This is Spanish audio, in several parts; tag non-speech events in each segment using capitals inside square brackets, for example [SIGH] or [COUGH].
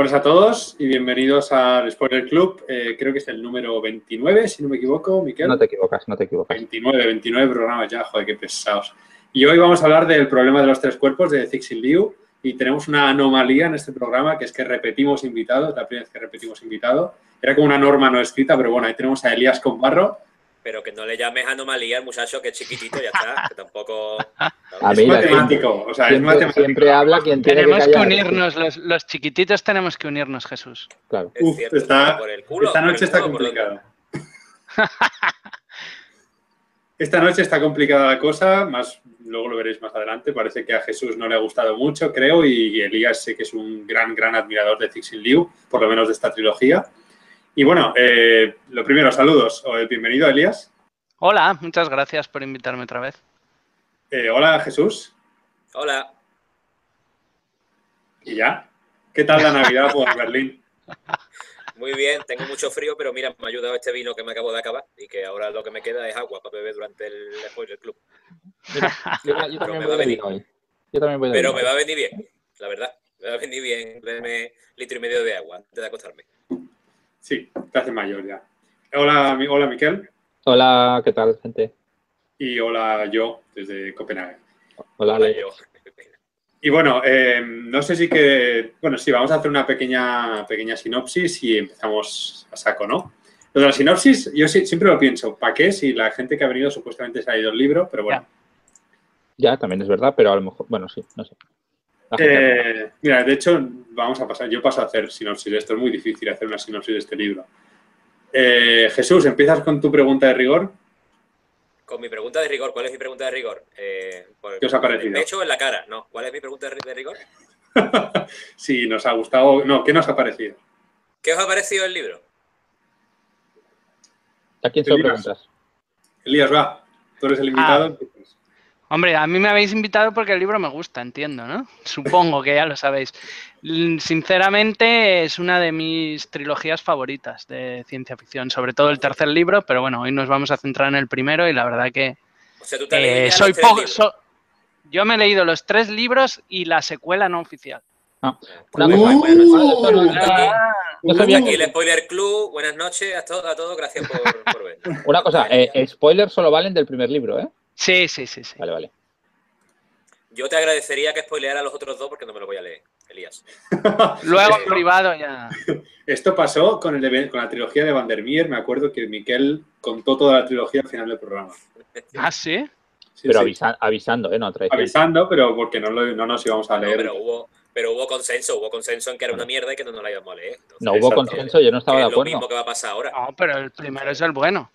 Buenas a todos y bienvenidos al Spoiler Club. Eh, creo que es el número 29, si no me equivoco, Miquel. No te equivocas, no te equivocas. 29, 29 programas ya, joder, qué pesados. Y hoy vamos a hablar del problema de los tres cuerpos de Cixin Liu y tenemos una anomalía en este programa que es que repetimos invitado, la primera vez que repetimos invitado. Era como una norma no escrita, pero bueno, ahí tenemos a Elías Combarro. Pero que no le llames anomalía al muchacho que es chiquitito, ya está, que tampoco... [LAUGHS] A es matemático, o sea, siempre, es matemático. Siempre habla quien tiene Tenemos que, unirnos, los, los chiquititos tenemos que unirnos, Jesús. Claro. Es Uf, cierto, está- por el culo, esta por el noche está complicada. [LAUGHS] Esta noche está complicada la cosa, más luego lo veréis más adelante. Parece que a Jesús no le ha gustado mucho, creo, y Elías sé que es un gran, gran admirador de Cixin Liu, por lo menos de esta trilogía. Y bueno, eh, lo primero, saludos. Eh, Bienvenido, Elías. Hola, muchas gracias por invitarme otra vez. Eh, hola, Jesús. Hola, ¿Y ya? ¿Qué tal la Navidad por [LAUGHS] Berlín? muy bien, tengo mucho frío, pero mira, me ha ayudado este vino que me acabo de acabar y que ahora lo que me queda es agua para beber durante el Spoiler Club. Mira, yo, también me voy va a venir. hoy. Yo también voy de Pero me va a venir bien, la verdad. Me va a venir bien beberme litro y medio de agua antes de acostarme. Sí, te hace mayor ya. Hola, mi- hola Miquel. Hola, ¿qué tal, gente? Y hola yo, desde Copenhague. Hola, Hola, yo. Y bueno, eh, no sé si que. Bueno, sí, vamos a hacer una pequeña, pequeña sinopsis y empezamos a saco, ¿no? Lo de la sinopsis, yo sí- siempre lo pienso, ¿para qué? Si la gente que ha venido supuestamente se ha ido el libro, pero bueno. Ya, también es verdad, pero a lo mejor, bueno, sí, no sé. Eh, mira, de hecho, vamos a pasar. Yo paso a hacer sinopsis de esto, es muy difícil hacer una sinopsis de este libro. Eh, Jesús, ¿empiezas con tu pregunta de rigor? Con mi pregunta de rigor, ¿cuál es mi pregunta de rigor? Eh, por- ¿Qué os ha ¿En parecido? el pecho o en la cara? No, ¿cuál es mi pregunta de ri- de rigor? [LAUGHS] si nos ha gustado. No, ¿qué nos ha parecido? ¿Qué os ha parecido el libro? ¿A quién se lo preguntas? Elías, va. Tú eres el invitado. Hombre, a mí me habéis invitado porque el libro me gusta, entiendo, ¿no? [LAUGHS] Supongo que ya lo sabéis. Mm, Sinceramente, es una de mis trilogías favoritas de ciencia ficción, sobre todo el tercer libro, pero bueno, hoy nos vamos a centrar en el primero y la verdad que O sea, tú te has leído eh, soy poco... so- Yo me he leído los tres libros y la secuela no oficial. Ah, Aquí el Spoiler Club, buenas noches a todos, a todos gracias por, por ver. Una cosa, eh, spoilers solo valen del primer libro, ¿eh? Sí, sí, sí, sí. Vale, vale. Yo te agradecería que spoileara los otros dos porque no me lo voy a leer, Elías. Luego en Sí. privado ya. [LAUGHS] Esto pasó con, el de- con la trilogía de Vandermeer. Me acuerdo que Miquel contó toda la trilogía al final del programa. Ah, sí. Sí, Pero sí. avisa- avisando, ¿eh? No. Avisando, pero porque no, lo- no nos íbamos a No, leer. pero hubo, pero hubo consenso, hubo consenso en que era una mierda y que no nos la íbamos a leer. Entonces, No hubo Exacto. consenso, yo no estaba de es lo mismo acuerdo. que va a pasar ahora. No, pero el primero es el bueno.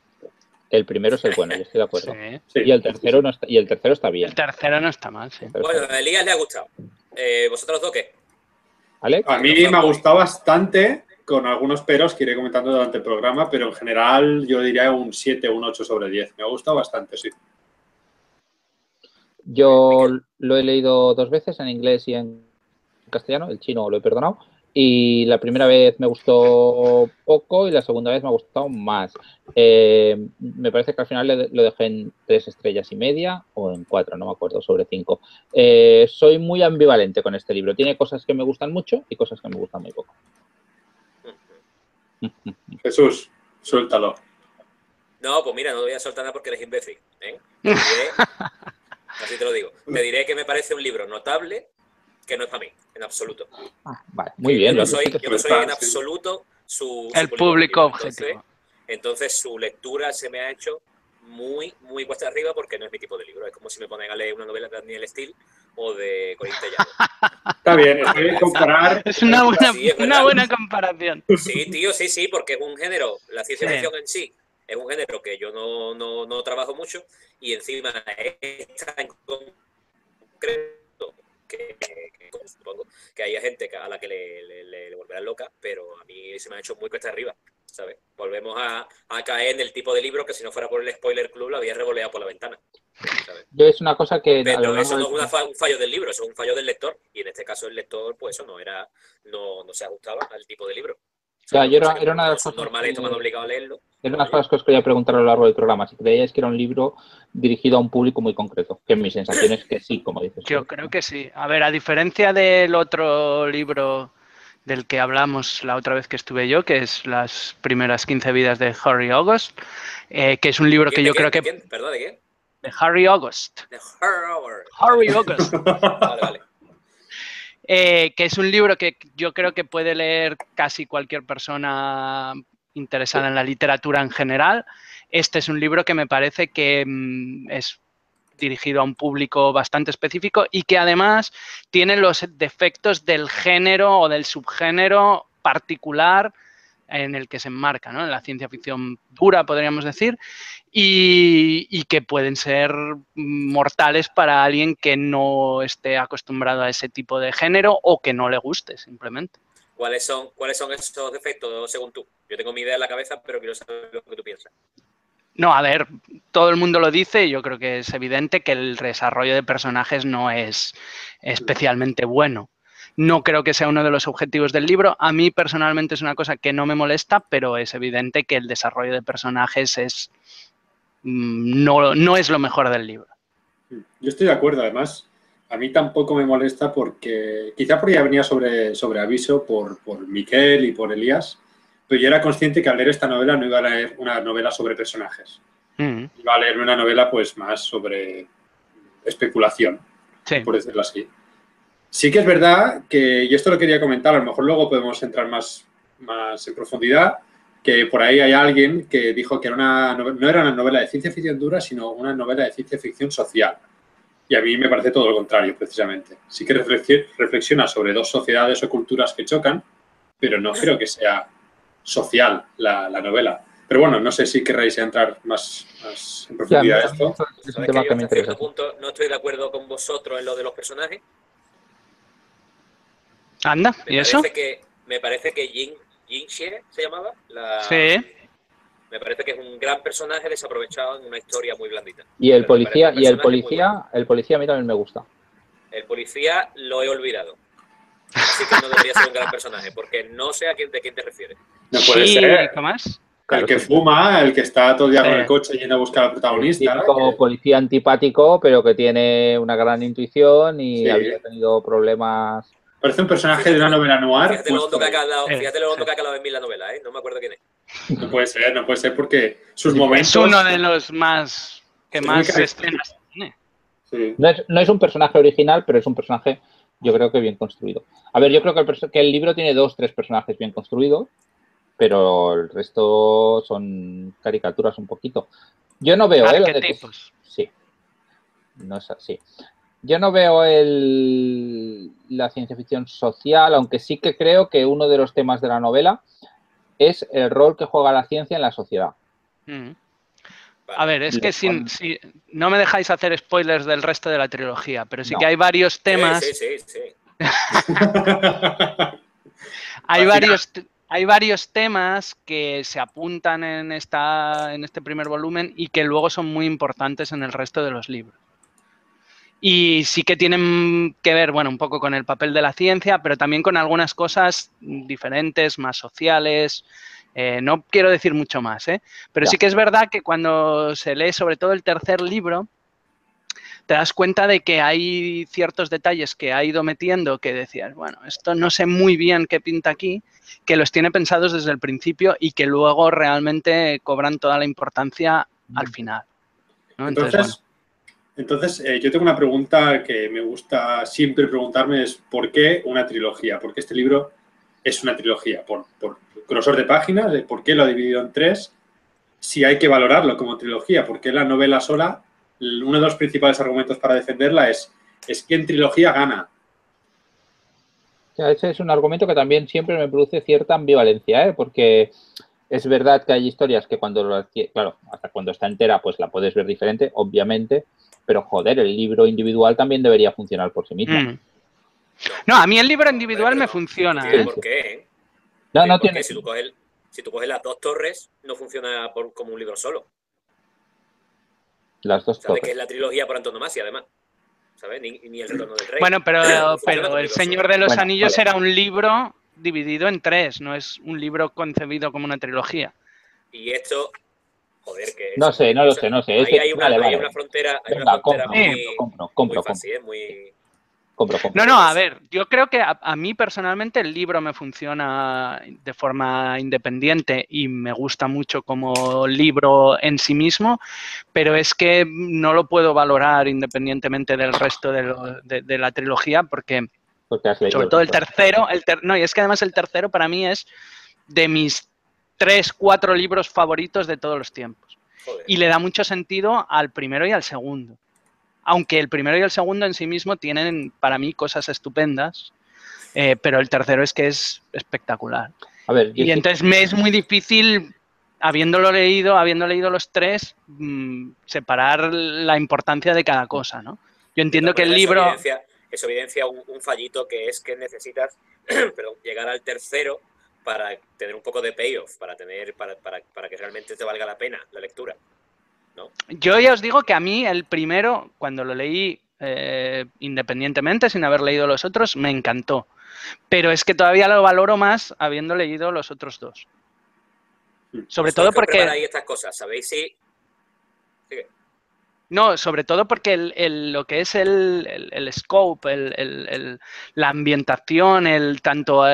El primero es el bueno, yo estoy de [LAUGHS] acuerdo. Sí. Sí. Y el tercero no está, y el tercero está bien. El tercero no está mal, sí. Bueno, a Elías le ha gustado. Eh, ¿Vosotros dos qué? ¿Alex? A mí me ha gustado bastante, con algunos peros que iré comentando durante el programa, pero en general yo diría un 7 o un 8 sobre 10. Me ha gustado bastante, sí. Yo lo he leído dos veces en inglés y en castellano, el chino lo he perdonado. Y la primera vez me gustó poco y la segunda vez me ha gustado más. Eh, me parece que al final lo dejé en tres estrellas y media o en cuatro, no me acuerdo, sobre cinco. Eh, soy muy ambivalente con este libro. Tiene cosas que me gustan mucho y cosas que me gustan muy poco. [LAUGHS] Jesús, suéltalo. No, pues mira, no voy a soltar nada porque eres imbécil. ¿eh? [LAUGHS] Diré- así te lo digo. Te diré que me parece un libro notable que no es para mí, en absoluto. Ah, vale, muy bien. Yo no soy, dicho yo no que- soy en Sí. absoluto su, El su público Entonces, objetivo. Entonces su lectura se me ha hecho muy, muy cuesta arriba porque no es mi tipo de libro. Es como si me ponen a leer una novela de Daniel Steele o de Corín Tellado. [LAUGHS] Está bien, está bien comparar. Es una buena, Sí, es una buena comparación. Sí, tío, sí, sí, porque es un género, la ciencia Sí. ficción en sí, es un género que yo no, no, no trabajo mucho y encima esta en concreto, que, que supongo que haya gente a la que le, le, le- le volverá loca, pero a mí se me ha hecho muy cuesta arriba, ¿sabes? Volvemos a, a caer en el tipo de libro que si no fuera por el spoiler club lo había revoleado por la ventana. ¿sabes? Yo es una cosa que... Pero eso no es un fallo del libro, eso es un fallo del lector. Y en este caso el lector, pues eso no era, no, no se ajustaba al tipo de libro. Ya, yo era- una de las cosas normales, que- obligado a leerlo. Era una de las cosas que os quería preguntar a lo largo del programa. Si creíais que era un libro dirigido a un público muy concreto. Que mi sensación es que sí, como dices. Yo creo que sí. A ver, a diferencia del otro libro del que hablamos la otra vez que estuve yo, que es las primeras 15 vidas de Harry August, eh, que es un libro que yo creo que... ¿Perdón, de quién? De Harry August. De Harry, Harry August. vale, vale. Eh, que es un libro que yo creo que puede leer casi cualquier persona interesada en la literatura en general. Este es un libro que me parece que mm, es dirigido a un público bastante específico y que además tiene los defectos del género o del subgénero particular en el que se enmarca, ¿no? En la ciencia ficción dura, podríamos decir, y, que pueden ser mortales para alguien que no esté acostumbrado a ese tipo de género o que no le guste, simplemente. ¿Cuáles son, ¿Cuáles son esos defectos según tú? Yo tengo mi idea en la cabeza, pero quiero saber lo que tú piensas. No, a ver, todo el mundo lo dice y yo creo que es evidente que el desarrollo de personajes no es especialmente bueno. No creo que sea uno de los objetivos del libro. A mí personalmente es una cosa que no me molesta, pero es evidente que el desarrollo de personajes es mm, no, no es lo mejor del libro. Yo estoy de acuerdo, además, a mí tampoco me molesta porque quizá porque ya venía sobre, sobre aviso por, por Miquel y por Elías, pero yo era consciente que al leer esta novela no iba a leer una novela sobre personajes. Mm. Iba a leer una novela pues más sobre especulación, por decirlo así. Sí que es verdad que, y esto lo quería comentar, a lo mejor luego podemos entrar más, más en profundidad, que por ahí hay alguien que dijo que era una, no era una novela de ciencia ficción dura, sino una novela de ciencia ficción social. Y a mí me parece todo lo contrario, precisamente. Sí que reflexiona sobre dos sociedades o culturas que chocan, pero no creo que sea social la, novela. Pero bueno, no sé si querréis entrar más, en profundidad en esto. no estoy de acuerdo con vosotros en lo de los personajes. Anda, ¿y eso? que, me parece que Jin, Jin Xie se llamaba. sí. Me parece que es un gran personaje desaprovechado en una historia muy blandita. Y el policía, y el policía, el policía a mí también me gusta. El policía lo he olvidado. Así que no debería ser un gran personaje, porque no sé a quién, de quién te refieres. No puede ser. ¿qué más? el que fuma, el que está todo el día con el coche yendo a buscar al protagonista. Como policía antipático, pero que tiene una gran intuición y había tenido problemas. Parece un personaje de una novela noir. Fíjate lo hondo que ha calado, fíjate lo hondo que ha calado en mí la novela, ¿eh? No me acuerdo quién es. No puede ser, no puede ser porque sus momentos. Es uno de los más que más escenas tiene. No es, no es un personaje original, pero es un personaje yo creo que bien construido. A ver, yo creo que el, que el libro tiene dos, tres personajes bien construidos, pero el resto son caricaturas un poquito. Yo no veo, ¿eh? sí. No es así. Yo no veo el, la ciencia ficción social, aunque sí que creo que uno de los temas de la novela es el rol que juega la ciencia en la sociedad. Mm. A ver, es que si, no me dejáis hacer spoilers del resto de la trilogía, pero sí que hay varios temas. Sí, sí, sí. [LAUGHS] hay, varios, hay varios temas que se apuntan en, esta, en este primer volumen y que luego son muy importantes en el resto de los libros. Y sí que tienen que ver, bueno, un poco con el papel de la ciencia, pero también con algunas cosas diferentes, más sociales, eh, no quiero decir mucho más, ¿eh? pero sí que es verdad que cuando se lee sobre todo el tercer libro, te das cuenta de que hay ciertos detalles que ha ido metiendo que decías, bueno, esto no sé muy bien qué pinta aquí, que los tiene pensados desde el principio y que luego realmente cobran toda la importancia al final. Entonces, entonces eh, yo tengo una pregunta que me gusta siempre preguntarme, es ¿por qué una trilogía? ¿Por qué este libro es una trilogía? ¿Por, por grosor de páginas, por qué lo ha dividido en tres, si hay que valorarlo como trilogía, porque la novela sola, uno de los principales argumentos para defenderla es, es que en trilogía gana. ese es un argumento que también siempre me produce cierta ambivalencia, ¿eh? porque es verdad que hay historias que cuando, claro, hasta cuando está entera, pues la puedes ver diferente, obviamente, pero joder, el libro individual también debería funcionar por sí mismo. Mm. No, a mí el libro individual me funciona. ¿eh? ¿Por qué? No, no tiene. Si tú, coges, si tú coges las dos torres, no funciona como un libro solo. Las dos torres. que es la trilogía por antonomasia, además. ¿Sabes? Ni, el retorno del rey. Bueno, pero, [LAUGHS] pero El Señor de los Anillos era un libro dividido en tres, no es un libro concebido como una trilogía. Y esto, joder, que... No sé, no lo sé, no sé. Ahí hay, una, hay, una, frontera, hay una frontera muy, compro, compro, muy fácil, muy, compro, compro. No, no, a ver, yo creo que a, a, mí personalmente el libro me funciona de forma independiente y me gusta mucho como libro en sí mismo, pero es que no lo puedo valorar independientemente del resto de, lo, de, de la trilogía porque, sobre todo el tercero, el ter, no, y es que además el tercero para mí es de mis tres, cuatro libros favoritos de todos los tiempos. Joder. Y le da mucho sentido al primero y al segundo aunque el primero y el segundo en sí mismo tienen para mí cosas estupendas, eh, pero el tercero es que es espectacular. A ver, y entonces me es muy difícil, habiéndolo leído, habiendo leído los tres, mmm, separar la importancia de cada cosa, ¿no? Yo entiendo que el libro... Eso evidencia, eso evidencia un, un, fallito que es que necesitas [CLEARS THROAT] perdón, llegar al tercero para tener un poco de payoff, para, tener, para, para, para que realmente te valga la pena la lectura. ¿no? Yo ya os digo que a mí el primero, cuando lo leí eh, independientemente, sin haber leído los otros, me encantó. Pero es que todavía lo valoro más habiendo leído los otros dos. Sobre todo porque... Ahí estas cosas, ¿sabéis si... Sigue. No, sobre todo porque el, el, lo que es el, el, el scope, la ambientación, el, tanto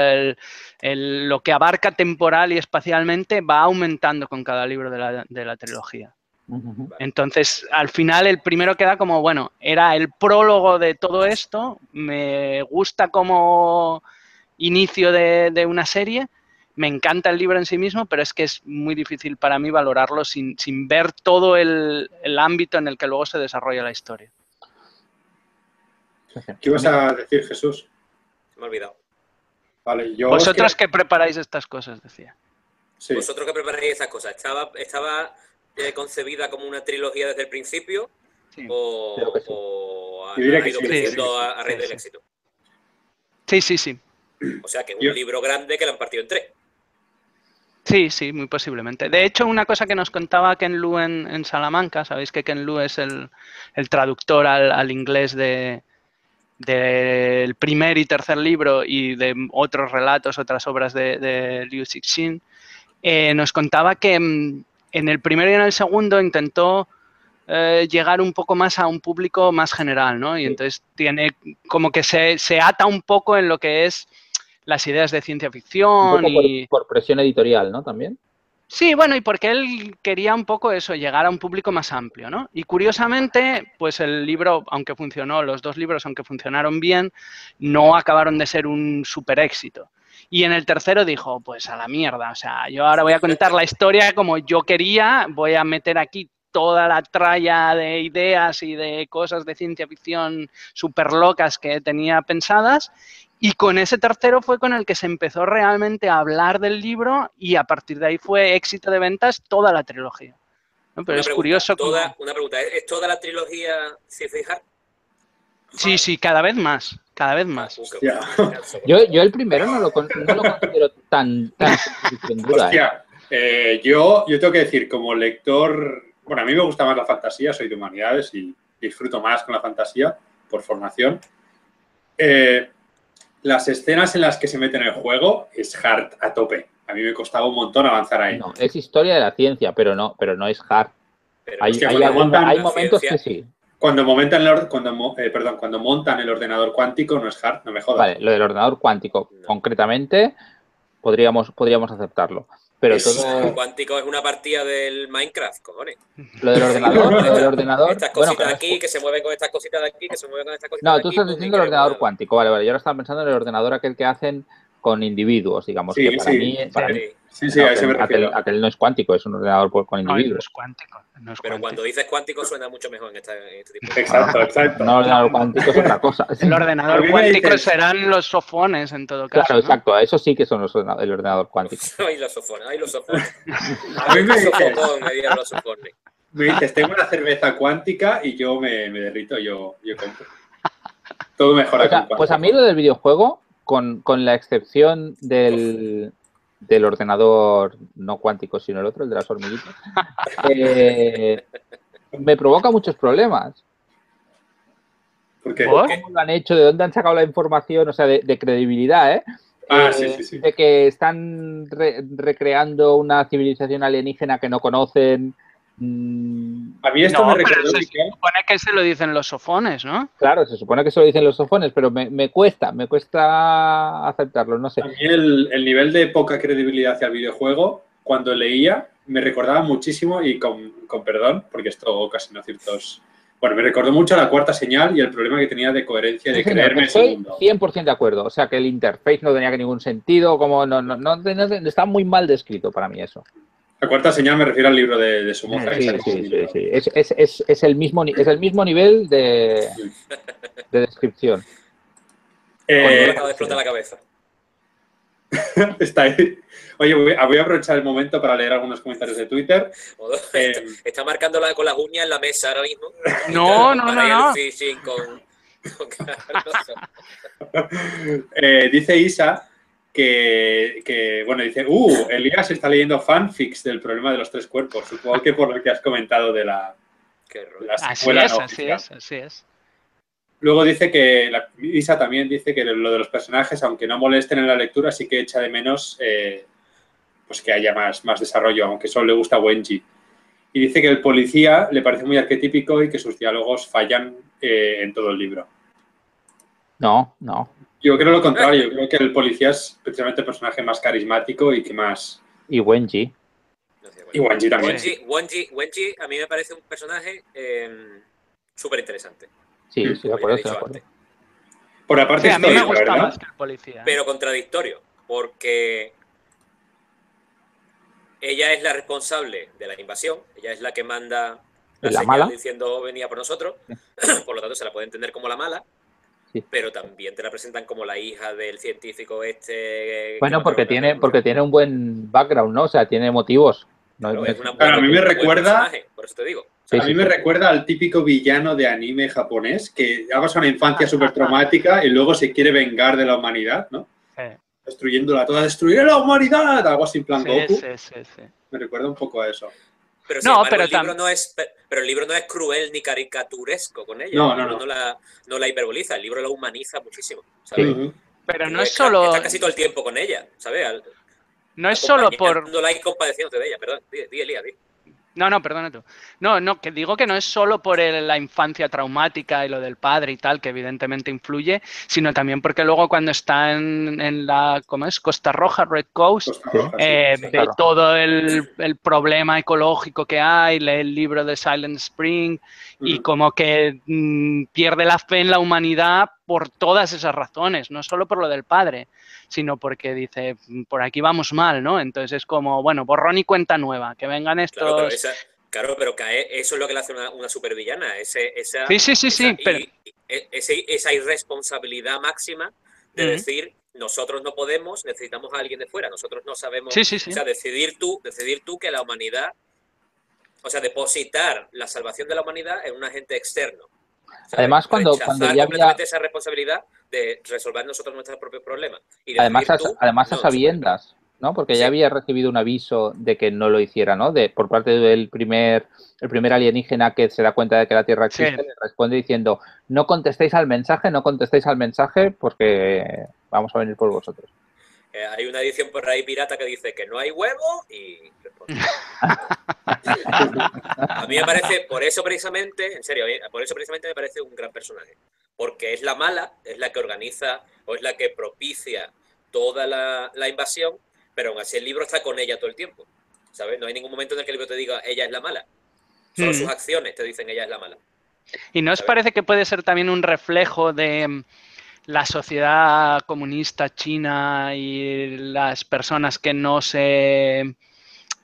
lo que abarca temporal y espacialmente va aumentando con cada libro de la, de la trilogía. Entonces, al final el primero queda como, bueno, era el prólogo de todo esto, me gusta como inicio de, de, una serie, me encanta el libro en sí mismo, pero es que es muy difícil para mí valorarlo sin, sin ver todo el, el, ámbito en el que luego se desarrolla la historia. ¿Qué ibas a decir, Jesús? Me he olvidado. Vale, yo Vosotros que... que preparáis estas cosas, decía. Sí. Vosotros que preparáis estas cosas. Estaba, estaba eh, concebida como una trilogía desde el principio sí, o, sí. o ha, ha, ido sí, creciendo a, a, raíz del éxito. Sí, sí, sí. O sea que es un Yo. libro grande que lo han partido en tres. Sí, sí, muy posiblemente. De hecho, una cosa que nos contaba Ken Lu en, en Salamanca, sabéis que Ken Lu es el, el traductor al, al, inglés de del primer y tercer libro y de otros relatos, otras obras de, de Liu Cixin, eh, nos contaba que, mm, en el primero y en el segundo intentó eh, llegar un poco más a un público más general, ¿no? Y entonces tiene como que se, se ata un poco en lo que es las ideas de ciencia ficción y... Por, por, presión editorial, ¿no? También. Sí, bueno, y porque él quería un poco eso, llegar a un público más amplio, ¿no? Y curiosamente, pues el libro, aunque funcionó, los dos libros, aunque funcionaron bien, no acabaron de ser un super éxito. Y en el tercero dijo, pues a la mierda, o sea, yo ahora voy a contar la historia como yo quería, voy a meter aquí toda la tralla de ideas y de cosas de ciencia ficción súper locas que tenía pensadas. Y con ese tercero fue con el que se empezó realmente a hablar del libro y a partir de ahí fue éxito de ventas toda la trilogía. ¿no? Pero una es pregunta, curioso. Toda, como... Una pregunta, ¿es toda la trilogía sci-fi hard? Sí, sí, cada vez más, cada vez más. Yo, yo el primero no lo, no lo considero tan, tan dura, Hostia, eh. Eh, yo, yo tengo que decir, como lector, bueno, a mí me gusta más la fantasía, soy de humanidades y disfruto más con la fantasía por formación. Eh, las escenas en las que se mete en el juego es hard a tope. A mí me costaba un montón avanzar ahí. No, es historia de la ciencia, pero no, pero no es hard. Pero hay, es que hay, algún, hay momentos ciencia, que sí. Cuando, momentan el, cuando, eh, perdón, cuando montan el ordenador cuántico no es hard, no me jodas. Vale, lo del ordenador cuántico, no. concretamente, podríamos, podríamos aceptarlo. Pero es, todo... cuántico es una partida del Minecraft, cojones. Lo del ordenador, lo del ordenador. Estas cositas bueno, de aquí que se mueven con estas cositas de aquí, que se mueven con estas cositas No, de tú aquí, estás diciendo el ordenador cuántico, vale, vale. Yo ahora estaba pensando en el ordenador aquel que hacen con individuos, digamos, sí, que para sí, mí, para sí. mí Sí, sí, a eso me refiero. Aquel, aquel, no es cuántico, es un ordenador con individuos. No, no es cuántico. No es Pero cuántico. cuando dices cuántico suena mucho mejor en, esta, en este tipo de Exacto, exacto. No, el ordenador cuántico es otra cosa. [LAUGHS] El ordenador cuántico dices... serán los sofones en todo caso. Claro, ¿no? exacto. Eso sí que son los, el ordenador cuántico. [LAUGHS] Ay, los sofones, ay, los sofones. [LAUGHS] A mí me dices, me los sofones. Me dices, tengo una cerveza cuántica y yo me, me derrito, yo, yo compro. Todo mejora o sea, con Pues a mí lo del videojuego, con, con la excepción del, del ordenador no cuántico, sino el otro, el de las hormiguitas, [LAUGHS] eh, me provoca muchos problemas. ¿Por qué? ¿Cómo lo han hecho? ¿De dónde han sacado la información? O sea, de, de credibilidad, ¿eh? Ah, eh, sí, sí, sí. De que están re recreando una civilización alienígena que no conocen, A mí esto No, me pero recordó se Miguel, supone que se lo dicen los sofones, ¿no? Claro, se supone que eso lo dicen los sofones, pero me, me cuesta, me cuesta aceptarlo, no sé. A mí el, el nivel de poca credibilidad hacia el videojuego, cuando leía, me recordaba muchísimo, y con, con perdón, porque esto casi no ciertos... Bueno, me recordó mucho a la cuarta señal y el problema que tenía de coherencia, de Sí, creerme el estoy segundo. 100% de acuerdo. O sea, que el interface no tenía ningún sentido, como no, no, no, no- no- está muy mal descrito para mí eso. La cuarta señal me refiero al libro de, de Somoza. Sí, sí, sí. Es, es- es- es el mismo, ni- es el mismo nivel de, de descripción. Me Eh, acaba de explotar la cabeza. [LAUGHS] está ahí. Oye, voy a, aprovechar el momento para leer algunos comentarios de Twitter. Modo- Eh, está, está marcando la- con las uñas en la mesa ahora mismo. [LAUGHS] No, no, no, no. con, con [LAUGHS] Carlos. Eh, dice Isa que, que, bueno, dice, uh, Elías está leyendo fanfics del problema de los tres cuerpos. Supongo que por lo que has comentado de la, Qué de la Así es, no así es, así es. Luego dice que, la- Isa también dice que lo de los personajes, aunque no molesten en la lectura, sí que echa de menos eh, pues que haya más, más desarrollo, aunque solo le gusta Wenji. Y dice que el policía le parece muy arquetípico y que sus diálogos fallan eh, en todo el libro. No, no. Yo creo lo [LAUGHS] contrario, yo creo que el policía es precisamente el personaje más carismático y que más... Y Wenji. Y Wenji también. Wenji, Wenji- Wenji a mí me parece un personaje eh, súper interesante. Sí, Mm, sí, de acuerdo, estoy de. Por la parte Sí, a mí me gusta ¿verdad? más que el policía. Pero contradictorio, porque ella es la responsable de la invasión, ella es la que manda la, ¿La señal mala? diciendo venía por nosotros, [CLEARS THROAT] por lo tanto se la puede entender como la mala, Sí. pero también te la presentan como la hija del científico este. Bueno, porque tiene, porque tiene un buen background, ¿no? O sea, tiene motivos. No, Claro, no es es- una Claro, a mí me recuerda- por eso te digo. Sí, a mí sí, me sí. recuerda al típico villano de anime japonés que ha pasado una infancia [LAUGHS] súper traumática y luego se quiere vengar de la humanidad, ¿no? Sí. Destruyéndola toda, destruiré la humanidad, algo así en plan Sí, Goku. sí, sí, sí. Me recuerda un poco a eso. Pero, sin No, embargo, pero el libro no es, pe- pero el libro no es cruel ni caricaturesco con ella. No, el no, libro no. la, no la hiperboliza, el libro la humaniza muchísimo. ¿sabes? Pero no es está- solo, Está casi todo el tiempo con ella, ¿sabes? Al- no es solo por, acompañándola y compadeciéndote de ella, perdón. Di, di, Elías, di. No, no, perdona tú. No, no, que digo que no es solo por el- la infancia traumática y lo del padre y tal, que evidentemente influye, sino también porque luego cuando está en, la, ¿cómo es? Costa Roja, Red Coast. Roja, sí. eh, sí, ve claro. todo el, el problema ecológico que hay, lee el libro de Silent Spring y Ujú. como que mm, pierde la fe en la humanidad por todas esas razones, no solo por lo del padre, sino porque dice, "Mm, por aquí vamos mal, ¿no? Entonces es como, bueno, borrón y cuenta nueva, que vengan estos... Claro, pero, esa, claro, pero cae- eso es lo que le hace una, una supervillana. Ese, esa, Sí, sí, sí, sí, esa, pero- y- y- ese- esa irresponsabilidad máxima de decir nosotros no podemos, necesitamos a alguien de fuera, nosotros no sabemos. Sí, sí, sí. O sea, decidir tú, decidir tú que la humanidad, o sea, depositar la salvación de la humanidad en un agente externo. Además, cuando- cuando ya había- completamente esa responsabilidad de resolver nosotros nuestros propios problemas. Y Además, a, además a sabiendas, ¿no? Porque Sí. ya había recibido un aviso de que no lo hiciera, ¿no? De, por parte del primer, el primer alienígena que se da cuenta de que la Tierra Sí. existe, le responde diciendo, no contestéis al mensaje, no contestéis al mensaje porque vamos a venir por vosotros. Eh, hay una edición por ahí pirata que dice que no hay huevo y responde. [LAUGHS] a mí me parece, por eso precisamente, en serio, por eso precisamente me parece un gran personaje. Porque es la mala, es la que organiza o es la que propicia toda la, la invasión, pero aún así el libro está con ella todo el tiempo. ¿Sabes? No hay ningún momento en el que el libro te diga ella es la mala. Solo Mm. sus acciones te dicen ella es la mala. ¿Y no os parece que puede ser también un reflejo de la sociedad comunista china y las personas que no se,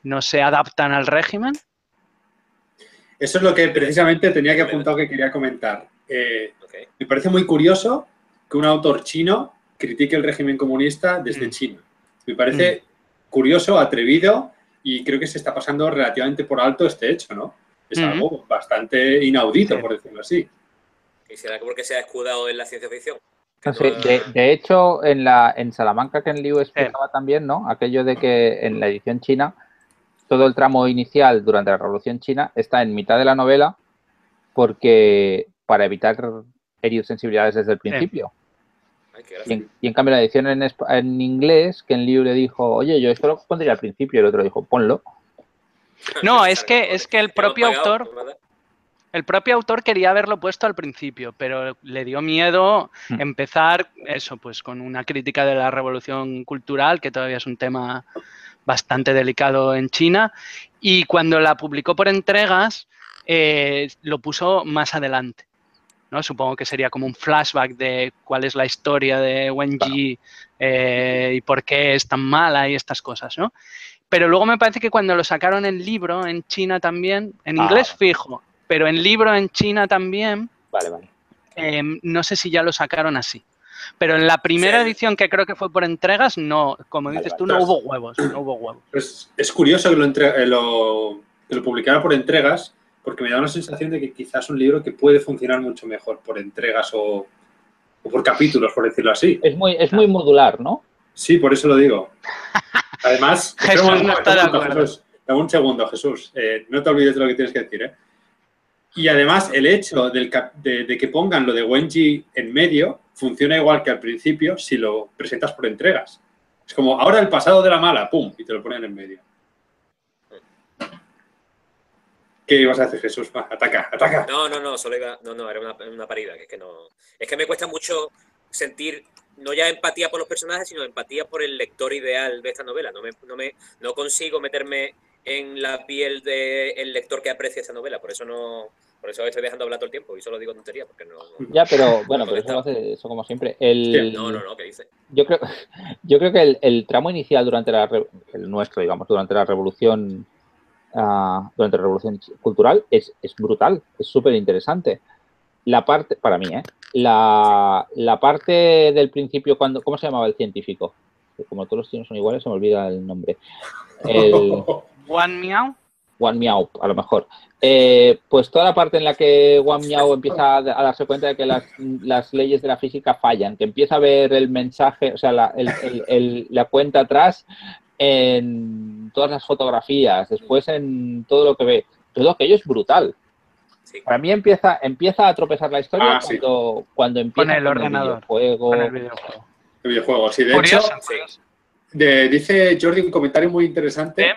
no se adaptan al régimen? Eso es lo que precisamente tenía que apuntar que quería comentar. Eh, me parece muy curioso que un autor chino critique el régimen comunista desde Mm. China. Me parece curioso, atrevido y creo que se está pasando relativamente por alto este hecho, ¿no? Es Ujú. algo bastante inaudito, Sí. por decirlo así. ¿Y será que porque se ha escudado en la ciencia ficción? De, de hecho, en, la, en Salamanca, Ken Liu explicaba también, ¿no? Aquello de que en la edición china, todo el tramo inicial durante la Revolución China está en mitad de la novela porque para evitar herir sensibilidades desde el principio. Y en, y en cambio la edición en, espa- en inglés, Ken Liu le dijo, oye, yo esto lo pondría al principio, y el otro dijo, ponlo. No, [LAUGHS] es que, es que el propio autor, el propio autor quería haberlo puesto al principio, pero le dio miedo Hmm. empezar eso, pues con una crítica de la revolución cultural, que todavía es un tema bastante delicado en China, y cuando la publicó por entregas, eh, lo puso más adelante. ¿no? Supongo que sería como un flashback de cuál es la historia de Wen Ji eh, y por qué es tan mala y estas cosas, ¿no? Pero luego me parece que cuando lo sacaron en libro en China también, en Ah, inglés fijo, pero en libro en China también, Vale, vale. eh, no sé si ya lo sacaron así. Pero en la primera Sí. edición, que creo que fue por entregas, no, como dices vale. tú, no hubo huevos, no hubo huevos. Pues es curioso que lo, entre- eh, lo- que lo publicara por entregas, porque me da una sensación de que quizás es un libro que puede funcionar mucho mejor por entregas o, o por capítulos, por decirlo así. Es muy, es muy modular, ¿no? Sí, por eso lo digo. Además, [LAUGHS] Jesús no está de un segundo, acuerdo. Jesús. Un segundo, Jesús. Eh, no te olvides de lo que tienes que decir. ¿eh? Y además, el hecho de, que pongan lo de Wenji en medio funciona igual que al principio si lo presentas por entregas. Es como ahora el pasado de la mala, pum, y te lo ponen en medio. ¿Qué ibas a hacer, Jesús? Va, ataca, ataca. No, no, no, solo. No, no, era una, una parida, que es que no. Es que me cuesta mucho sentir no ya empatía por los personajes, sino empatía por el lector ideal de esta novela. No me, no me, no consigo meterme en la piel del lector que aprecia esta novela. Por eso no. Por eso estoy dejando hablar todo el tiempo y solo digo tontería, porque no. no- Ya, pero bueno, no pero eso hace eso como siempre. El, No, no, no, ¿qué dice? Yo creo, [LAUGHS] yo creo que el, el tramo inicial durante la re- el nuestro, digamos, durante la revolución ah, durante la revolución cultural es, es brutal, es súper interesante. La parte, para mí, ¿eh? La, la parte del principio, cuando, ¿cómo se llamaba el científico? Como todos los chinos son iguales, se me olvida el nombre. El, [LAUGHS] One Meow. Wang Miao, a lo mejor. Eh, pues toda la parte en la que Wang Miao empieza a, a darse cuenta de que las, las leyes de la física fallan, que empieza a ver el mensaje, o sea, la, el- el- el- la cuenta atrás en todas las fotografías, después en todo lo que ve. Todo aquello es brutal. Sí. Para mí empieza, empieza a tropezar la historia Ah, sí. cuando, empieza el ordenador, videojuego. Con el videojuego. El videojuego, sí. De Curioso, hecho, de- dice Jordi un comentario muy interesante. ¿Eh?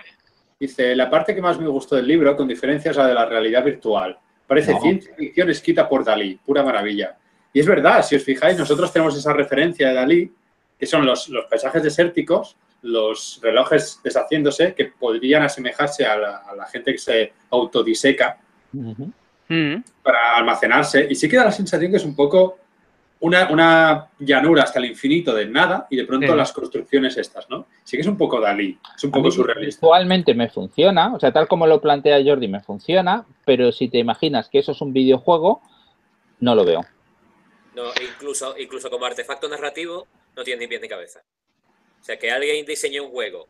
Dice, la parte que más me gustó del libro, con diferencia, es la de la realidad virtual. Parece No. ciencia ficción escrita por Dalí, pura maravilla. Y es verdad, si os fijáis, nosotros tenemos esa referencia de Dalí, que son los, los paisajes desérticos, los relojes deshaciéndose, que podrían asemejarse a la, a la gente que se autodiseca. Mm. para almacenarse. Y sí que da la sensación que es un poco una, una llanura hasta el infinito de nada y de pronto Sí. las construcciones estas, ¿no? Sí que es un poco Dalí, es un poco mí surrealista. Visualmente me funciona, o sea, tal como lo plantea Jordi me funciona, pero si te imaginas que eso es un videojuego, no lo veo. No, incluso, incluso como artefacto narrativo, no tiene ni pies ni cabeza. O sea, que alguien diseñe un juego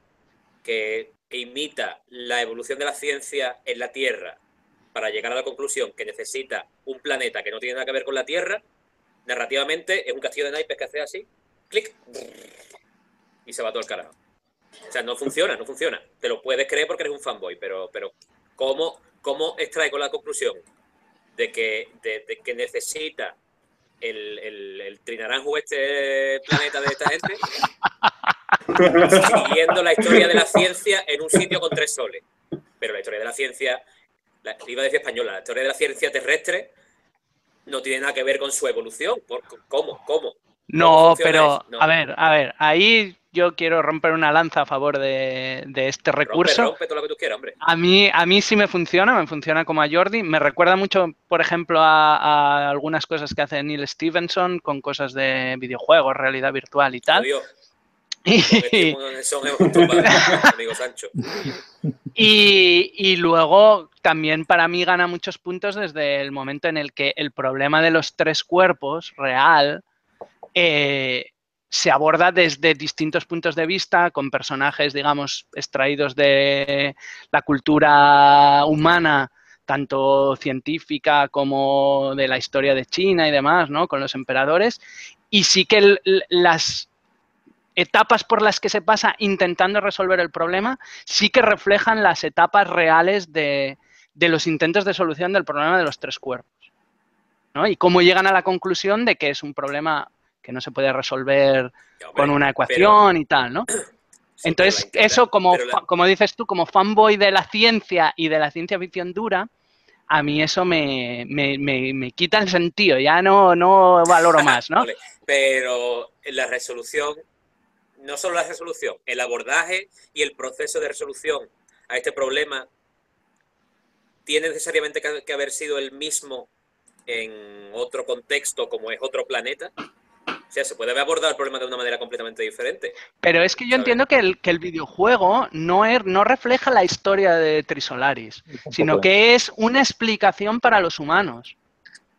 que, que imita la evolución de la ciencia en la Tierra para llegar a la conclusión que necesita un planeta que no tiene nada que ver con la Tierra, narrativamente es un castillo de naipes que hace así, clic, y se va todo el carajo. O sea, no funciona, no funciona. Te lo puedes creer porque eres un fanboy, pero, pero ¿cómo, ¿cómo extraigo la conclusión de que, de, que necesita el, el, el trinaranjo este planeta de esta gente siguiendo la historia de la ciencia en un sitio con tres soles? Pero la historia de la ciencia, la, iba a decir española, la historia de la ciencia terrestre no tiene nada que ver con su evolución. ¿Por- ¿Cómo? ¿Cómo? No, pero? No. a ver, a ver, ahí yo quiero romper una lanza a favor de, de este recurso. rompe todo lo que tú quieras, hombre. A mí, a mí sí me funciona, me funciona como a Jordi. Me recuerda mucho, por ejemplo, a, a algunas cosas que hace Neil Stevenson con cosas de videojuegos, realidad virtual y tal. [LAUGHS] son [LAUGHS] amigo Sancho. y- y luego también para mí gana muchos puntos desde el momento en el que el problema de los tres cuerpos real eh, se aborda desde distintos puntos de vista, con personajes, digamos, extraídos de la cultura humana, tanto científica como de la historia de China y demás, ¿no? Con los emperadores. Y sí que las etapas por las que se pasa intentando resolver el problema sí que reflejan las etapas reales de, de los intentos de solución del problema de los tres cuerpos. ¿no? Y cómo llegan a la conclusión de que es un problema que no se puede resolver con una pero- ecuación y tal, ¿no? [CLEARS THROAT] Entonces, eso como, la- como dices tú, como fanboy de la ciencia y de la ciencia ficción dura, a mí eso me, me- me- me quita el sentido, ya no, no valoro [LAUGHS] más, ¿no? Vale, Pero la resolución, no solo la resolución, el abordaje y el proceso de resolución a este problema tiene necesariamente que, haber sido el mismo en otro contexto como es otro planeta. O sea, se puede haber abordado el problema de una manera completamente diferente. Pero es que yo ¿sabes? entiendo que el, que el videojuego no, es, no refleja la historia de Trisolaris, sino que es una explicación para los humanos.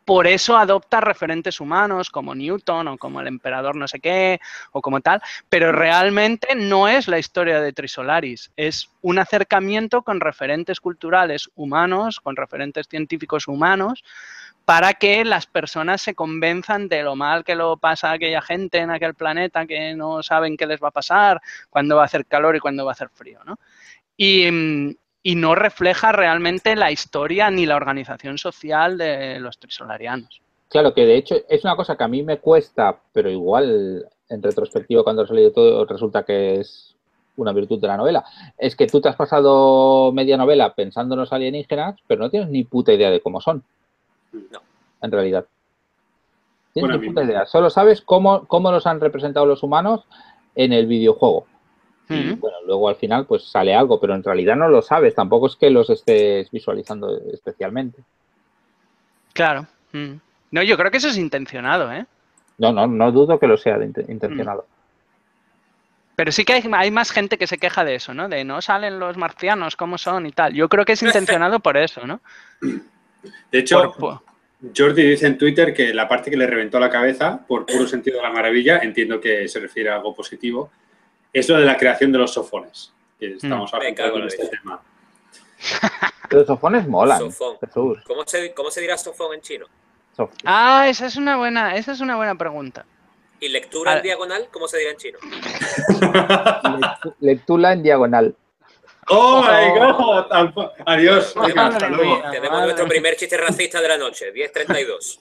Por eso adopta referentes humanos como Newton o como el emperador no sé qué o como tal, pero realmente no es la historia de Trisolaris, es un acercamiento con referentes culturales humanos, con referentes científicos humanos, para que las personas se convenzan de lo mal que lo pasa a aquella gente en aquel planeta que no saben qué les va a pasar, cuándo va a hacer calor y cuándo va a hacer frío, ¿no? Y, mm, y no refleja realmente la historia ni la organización social de los trisolarianos. Claro, que de hecho es una cosa que a mí me cuesta, pero igual en retrospectiva cuando has leído todo resulta que es una virtud de la novela. Es que tú te has pasado media novela pensando en los alienígenas, pero no tienes ni puta idea de cómo son. No. En realidad. Tienes Bueno, ni puta idea. Solo sabes cómo, cómo los han representado los humanos en el videojuego. Y bueno, luego al final pues sale algo, pero en realidad no lo sabes. Tampoco es que los estés visualizando especialmente. Claro. Mm. No, yo creo que eso es intencionado, ¿eh? No, no, no dudo que lo sea de int- intencionado. Pero sí que hay, hay más gente que se queja de eso, ¿no? De no salen los marcianos, cómo son y tal. Yo creo que es [LAUGHS] intencionado por eso, ¿no? De hecho, por- Jordi dice en Twitter que la parte que le reventó la cabeza, por puro sentido de la maravilla, entiendo que se refiere a algo positivo, es lo de la creación de los sofones. Que estamos en la este tema. [LAUGHS] Los sofones molan. Sofón. Jesús. ¿Cómo se, cómo se dirá sofón en chino? Ah, esa es una buena, esa es una buena pregunta. ¿Y lectura en diagonal? ¿Cómo se dirá en chino? [LAUGHS] Lectu- Lectula en diagonal. ¡Oh, my God! Adiós. Venga, hasta luego. mía. Tenemos madre nuestro primer chiste racista de la noche, 10.32.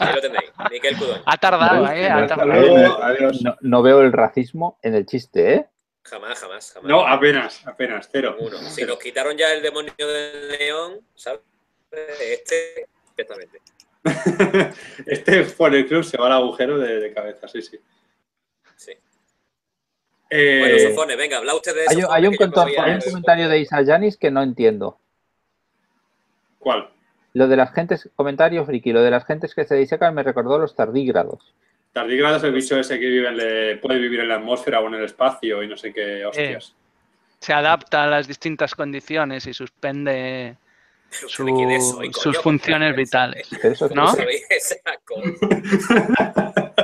Ahí lo tenéis, Miquel Cudón. Ha tardado, ¿eh? Ha tardado. luego. Adiós. No, no veo el racismo en el chiste, ¿eh? Jamás, jamás, jamás. No, apenas, apenas, cero. Uno. Si nos quitaron ya el demonio del león, ¿sabes? Este, perfectamente. [LAUGHS] Este por el club se va al agujero de, de cabeza, sí, sí. Sí. Eh, Bueno, Sofones, venga, habla usted de eso. Hay, hay un, conto- hay un comentario de Isa Yanis que no entiendo. ¿Cuál? Lo de las gentes, comentario friki, lo de las gentes que se disecan me recordó los tardígrados. Tardígrado es el bicho ese que vive en le- puede vivir en la atmósfera o en el espacio y no sé qué hostias. Se adapta a las distintas condiciones y suspende su- sus coño? funciones vitales. Pero eso- ¿No? [LAUGHS] ¿Sabéis esa cosa? Por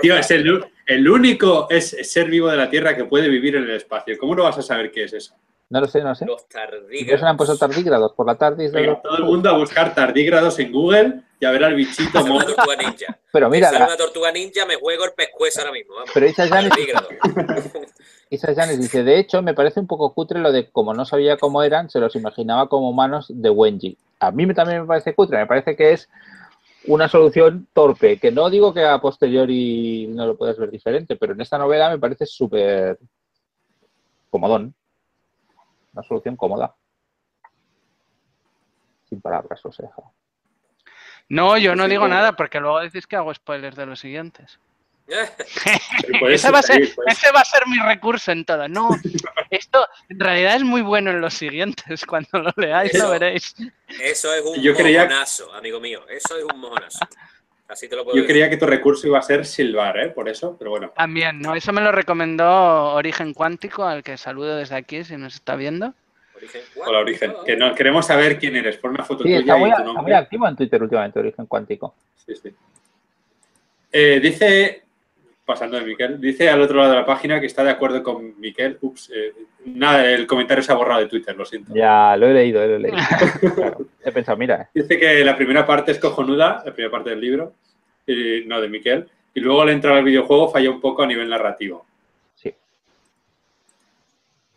Tío, es el, el único es ser vivo de la Tierra que puede vivir en el espacio. ¿Cómo no vas a saber qué es eso? No lo sé, no sé. Los ¿Por qué se le han tardígrados. puesto tardígrados? Por la tardis de Venga, los- todo el mundo a buscar tardígrados en Google y a ver al bichito mono. tortuga ninja. [LAUGHS] Pero mira, una tortuga ninja, me juego el pescuezo ahora mismo. Vamos. pero Isa Yanis, Tardígrado. [LAUGHS] Isa Yanis dice, de hecho, me parece un poco cutre lo de como no sabía cómo eran, se los imaginaba como manos de Wenji. A mí me- también me parece cutre, me parece que es una solución torpe, que no digo que a posteriori no lo puedas ver diferente, pero en esta novela me parece súper comodón. Una solución cómoda. Sin palabras, o sea. No, yo no Sí, digo nada porque luego decís que hago spoilers de los siguientes. Ese va, a ser, ese va a ser mi recurso en todo. No, esto en realidad es muy bueno en los siguientes. [LAUGHS] Cuando lo leáis Eso. lo veréis. Eso es un Yo creía- mojonazo, amigo mío. Eso es un mojonazo. Así te lo puedo Yo decir. creía que tu recurso iba a ser silbar, ¿eh? Por eso, pero bueno. También, ¿no? Eso me lo recomendó Origen Cuántico, al que saludo desde aquí si nos está viendo. Origen Hola, Origen. Que no, queremos saber quién eres. Pon una foto Sí, está tuya muy, y tu está muy nombre. activo en Twitter últimamente, Origen Cuántico. Sí, sí. Eh, dice, pasando de Miquel, dice al otro lado de la página que está de acuerdo con Miquel. Ups, eh, nada, el comentario se ha borrado de Twitter, lo siento. Ya, lo he leído, lo he leído. Claro. [LAUGHS] He pensado, mira, Dice que la primera parte es cojonuda, la primera parte del libro, y- no de Miquel, y luego al entrar al videojuego falla un poco a nivel narrativo. sí.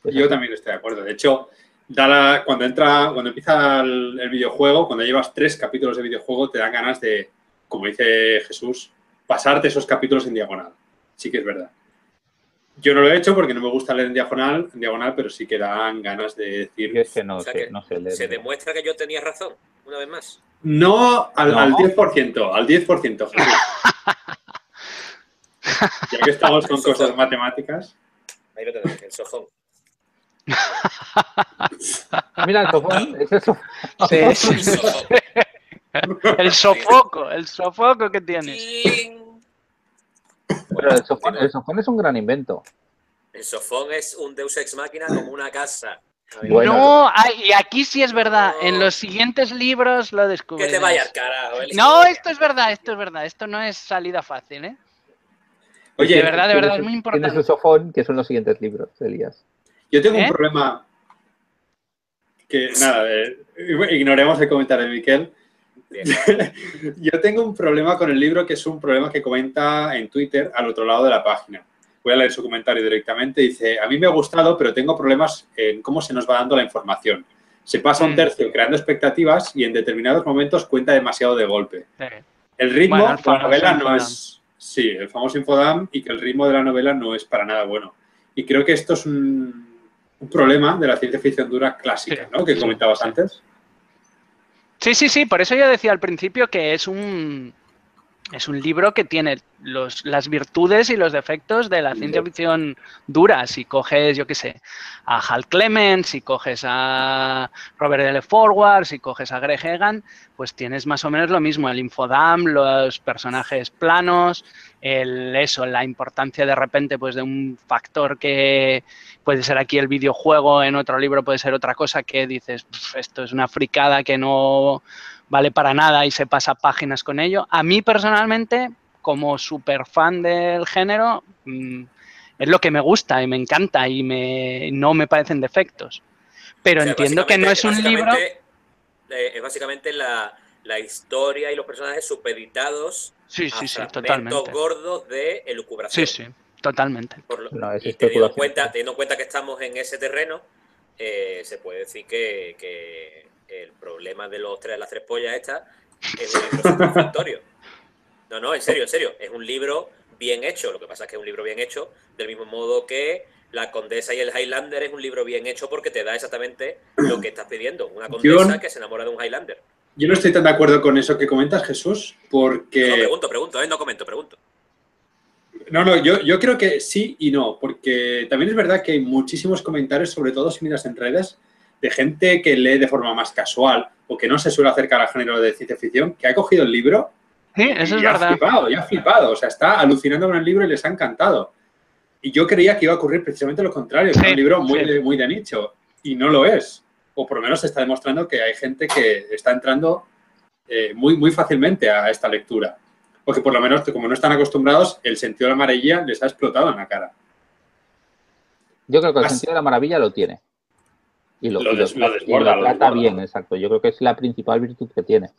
Yo también estoy de acuerdo. De hecho, da la- cuando entra, cuando empieza el, el videojuego, cuando llevas tres capítulos de videojuego, te dan ganas de, como dice Jesús, pasarte esos capítulos en diagonal. Sí que es verdad. Yo no lo he hecho porque no me gusta leer en diagonal, en diagonal pero sí que dan ganas de decir... Es que no O sea sé, que no sé leer. Se demuestra que yo tenía razón, una vez más. No al, No. al 10%, al 10%, Jesús. [LAUGHS] ya que estamos con cosas matemáticas. Ahí lo tenemos, el sojón. [LAUGHS] Mira el sofón, es eso. Sí, sí. El sojón. [LAUGHS] El sofoco, el sofoco que tienes. Pero el sofón, el sofón es un gran invento. El sofón es un Deus Ex Máquina como una casa. Bueno. no, y aquí sí es verdad. No. En los siguientes libros lo Que descubres. te vayas, carajo. No, esto es verdad, esto es verdad. Esto no es salida fácil, ¿eh? Oye, de verdad, de verdad, es Tienes- muy Tienes importante. el sofón, que son los siguientes libros, Elías. yo tengo ¿Eh? un problema que, nada, eh, ignoremos el comentario de Miquel. [LAUGHS] Yo tengo un problema con el libro que es un problema que comenta en Twitter al otro lado de la página. Voy a leer su comentario directamente. Dice, a mí me ha gustado, pero tengo problemas en cómo se nos va dando la información. Se pasa un Mm. tercio creando expectativas y en determinados momentos cuenta demasiado de golpe. Sí. El ritmo Bueno, el de la novela no es... Sí, el famoso infodam y que el ritmo de la novela no es para nada bueno. Y creo que esto es un, un problema de la ciencia ficción dura clásica, Sí, ¿no? Que comentabas sí. antes. Sí, sí, sí, por eso yo decía al principio que es un, es un libro que tiene los, las virtudes y los defectos de la ciencia ficción dura. Si coges, yo qué sé, a Hal Clements, si coges a Robert L. Forward, si coges a Greg Egan, pues tienes más o menos lo mismo, el infodam, los personajes planos, el eso, la importancia de repente pues de un factor que puede ser aquí el videojuego, en otro libro puede ser otra cosa que dices, "Pf, esto es una fricada que no vale para nada y se pasa páginas con ello. A mí personalmente, como súper fan del género, mm, es lo que me gusta y me encanta y me, no me parecen defectos. Pero O sea, entiendo que no es un libro... básicamente, eh, es básicamente la, la historia y los personajes supeditados Sí, a sí, sí, fragmentos totalmente. gordos de elucubración. Sí, sí, totalmente. Por lo- No, es y teniendo en, especulación. cuenta, teniendo en cuenta que estamos en ese terreno, eh, se puede decir que, que el problema de los tres, las tres pollas estas es un libro satisfactorio. No, no, en serio, en serio. Es un libro bien hecho. Lo que pasa es que es un libro bien hecho, del mismo modo que La Condesa y el Highlander es un libro bien hecho porque te da exactamente lo que estás pidiendo. Una condesa que se enamora de un Highlander. Yo no estoy tan de acuerdo con eso que comentas, Jesús, No, porque... pregunto, pregunto, eh, no comento, pregunto. No, no, yo, yo creo que sí y no, porque también es verdad que hay muchísimos comentarios, sobre todo si miras en redes, de gente que lee de forma más casual o que no se suele acercar al género de ciencia ficción, que ha cogido el libro Sí, eso es y ha verdad. flipado, y ha flipado, o sea, está alucinando con el libro y les ha encantado. Y yo creía que iba a ocurrir precisamente lo contrario, que Sí, era un libro muy, sí. de, muy de nicho, y no lo es. O por lo menos se está demostrando que hay gente que está entrando eh, muy, muy fácilmente a esta lectura. Porque por lo menos, como no están acostumbrados, el sentido de la amarilla les ha explotado en la cara. Yo creo que el sentido de la maravilla lo tiene. Y lo, Lo y des- lo y desborda, lo trata desborda. bien, exacto. Yo creo que es la principal virtud que tiene.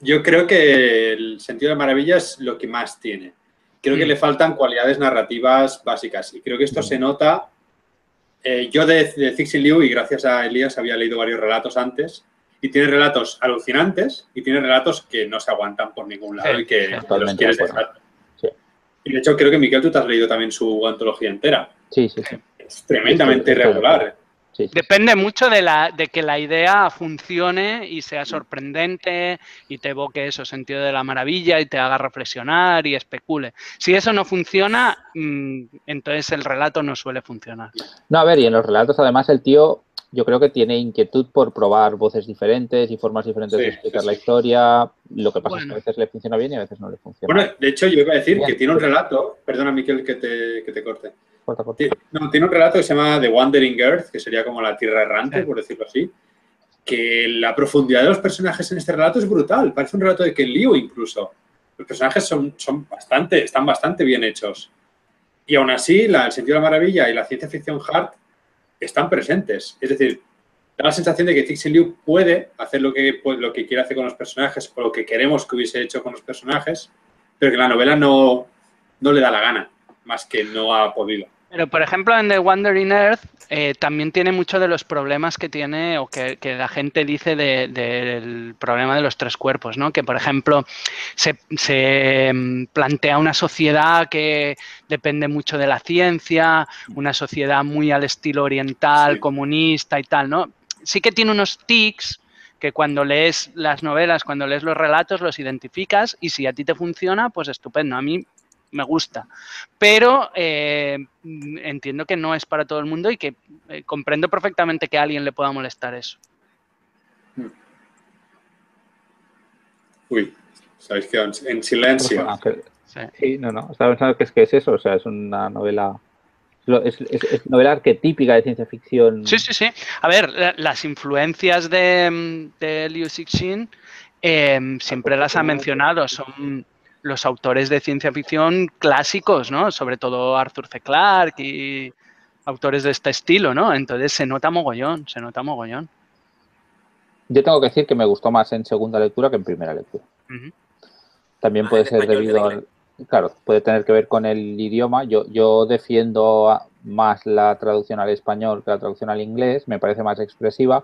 Yo creo que el sentido de la maravilla es lo que más tiene. Creo que Mm. le faltan cualidades narrativas básicas y creo que esto se nota. eh, yo de, de Cixin Liu, y gracias a Elías, había leído varios relatos antes, y tiene relatos alucinantes y tiene relatos que no se aguantan por ningún lado Sí, y que los quieres dejar. Y de hecho, creo que Miquel, tú te has leído también su antología entera. Sí, sí, sí. Es tremendamente Sí, irregular. acuerdo. Sí, sí. Depende mucho de, la, de que la idea funcione y sea sorprendente y te evoque eso, sentido de la maravilla y te haga reflexionar y especule. Si eso no funciona, mm, entonces el relato no suele funcionar. No, a ver, y en los relatos además el tío yo creo que tiene inquietud por probar voces diferentes y formas diferentes Sí, de explicar sí, la historia. Lo que pasa es que a veces le funciona bien y a veces no le funciona. Bueno, de hecho, yo iba a decir Bien. que tiene un relato, perdona Miquel que te, que te corte. Corta, corta. No, tiene un relato que se llama The Wandering Earth, que sería como la tierra errante, Sí. por decirlo así. Que la profundidad de los personajes en este relato es brutal. Parece un relato de Ken Liu incluso. Los personajes son, son bastante, están bastante bien hechos. Y aún así, la- el sentido de la maravilla y la ciencia ficción hard están presentes. Es decir, da la sensación de que Cixin Liu puede hacer lo que, pues, lo que quiere hacer con los personajes o lo que queremos que hubiese hecho con los personajes, pero que la novela no, no le da la gana, más que no ha podido. Pero, por ejemplo, en The Wandering Earth eh, también tiene mucho de los problemas que tiene o que, que la gente dice de- del problema de los tres cuerpos, ¿no? Que, por ejemplo, se, se, mm, plantea una sociedad que depende mucho de la ciencia, una sociedad muy al estilo oriental, Sí. comunista y tal, ¿no? Sí que tiene unos tics que cuando lees las novelas, cuando lees los relatos, los identificas y si a ti te funciona, pues estupendo. A mí me gusta. Pero eh, entiendo que no es para todo el mundo y que eh, comprendo perfectamente que a alguien le pueda molestar eso. Uy, sabéis que en silencio. Ah, Sí. No, no. Estaba pensando que es que es eso, o sea, es una novela. Es, es- es novela arquetípica de ciencia ficción. Sí, sí, sí. A ver, la- las influencias de, mm, de Liu Cixin eh, siempre las ha mencionado. Son los autores de ciencia ficción clásicos, ¿no? Sobre todo Arthur C. Clarke y autores de este estilo, ¿no? Entonces se nota mogollón, se nota mogollón. Yo tengo que decir que me gustó más en segunda lectura que en primera lectura. También Ah, puede ser debido al. Claro, puede tener que ver con el idioma. Yo, yo defiendo más la traducción al español que la traducción al inglés. Me parece más expresiva,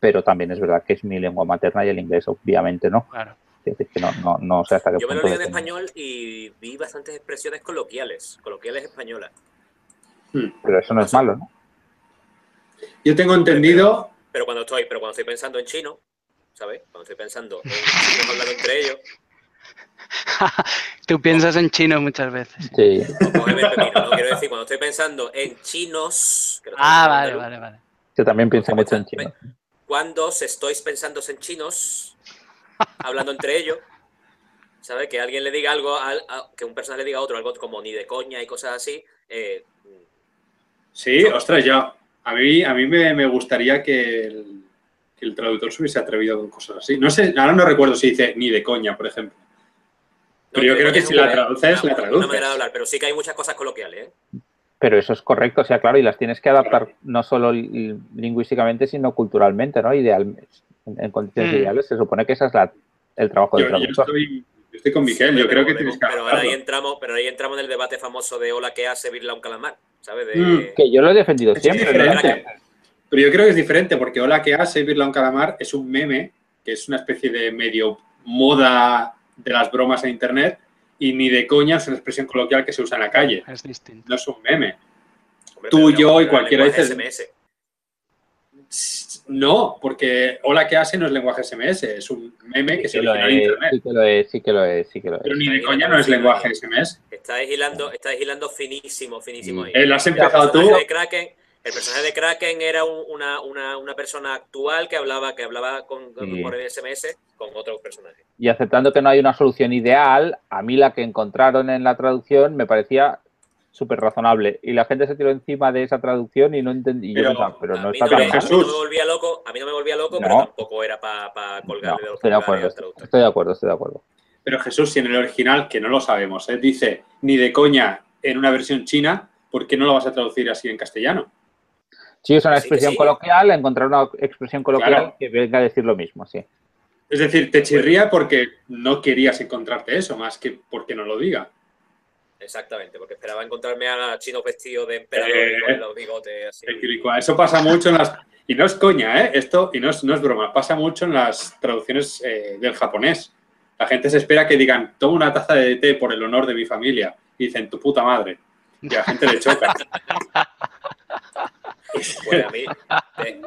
pero también es verdad que es mi lengua materna y el inglés, obviamente, no. Claro. Es decir, que no, no, no sé hasta qué Yo me lo leí en español y vi bastantes expresiones coloquiales, coloquiales españolas. Hmm. Pero eso no es malo, ¿no? Yo tengo entendido, Pero cuando estoy, pero cuando estoy pensando en chino, ¿sabes? Cuando estoy pensando en chinos hablando entre ellos, [LAUGHS] Tú piensas en chino muchas veces. Sí. pepino, ¿no? Quiero decir, cuando estoy pensando en chinos, que Ah, vale, vale, vale. Yo también pienso mucho en chino. Cuando se estáis pensando en chinos, hablando entre ellos, ¿sabes? Que alguien le diga algo, al- a- que un personaje le diga a otro algo como ni de coña y cosas así, eh, sí, ostras, yo, a mí, a mí me, me gustaría que el, que el traductor se hubiese atrevido con cosas así. No sé, ahora no recuerdo si dice ni de coña, por ejemplo. Pero yo creo que si es la traduces, la traduces. manera de hablar, pero sí que hay muchas cosas coloquiales, ¿eh? Pero eso es correcto, o sea, claro, y las tienes que adaptar no solo li- lingüísticamente, sino culturalmente, ¿no? Ideal, en, en condiciones Mm. ideales, se supone que ese es la, el trabajo del Yo, yo traductor. estoy, yo estoy con Miquel, yo creo que tienes que Pero ahora ahí entramos, pero ahí entramos en el debate famoso de hola que hace Birla un calamar, ¿sabes? De, Mm, Que yo lo he defendido Es siempre. Pero yo creo que es diferente, porque Hola que hace Birla un calamar es un meme, que es una especie de medio moda de las bromas en internet, y ni de coña es una expresión coloquial que se usa en la calle. Es distinto. No es un meme. Hombre, tú, yo y cualquiera dice- SMS. No, porque Hola que hace no es lenguaje SMS, es un meme que Sí se que lo originó en internet. sí que lo es, sí que lo es, sí que lo es. Pero ni de coña no es lenguaje SMS. Estáis hilando, estáis hilando finísimo, finísimo ahí. Eh, lo has El empezado tú. personaje de Kraken, el personaje de Kraken era un- una, una, una persona actual que hablaba, que hablaba con, con- Sí. por el SMS con otro personaje. Y aceptando que no hay una solución ideal, a mí la que encontraron en la traducción me parecía súper razonable. Y la gente se tiró encima de esa traducción y no entendí. yo Pero- pensaba, pero a, no está no tan a mal. mí no me Jesús. volvía loco, a mí no me volvía loco, No. pero tampoco era para No, colgarle de los estoy de acuerdo, estoy de acuerdo, estoy de acuerdo. Pero Jesús, si en el original, que no lo sabemos, ¿eh? dice ni de coña en una versión china, ¿por qué no lo vas a traducir así en castellano? Si es una Sí expresión sí. coloquial, encontrar una expresión coloquial Claro. que venga a decir lo mismo, sí. Es decir, te chirría porque no querías encontrarte eso, más que porque no lo diga. Exactamente, porque esperaba encontrarme a chinos vestidos de emperador Eh. con los bigotes así. Eso pasa mucho en las... Y no es coña, ¿eh? Esto, y no es, no es broma, pasa mucho en las traducciones eh, del japonés. La gente se espera que digan, toma una taza de té por el honor de mi familia. Y dicen, tu puta madre. Y a la gente le choca. [LAUGHS] Pues a mí. eh,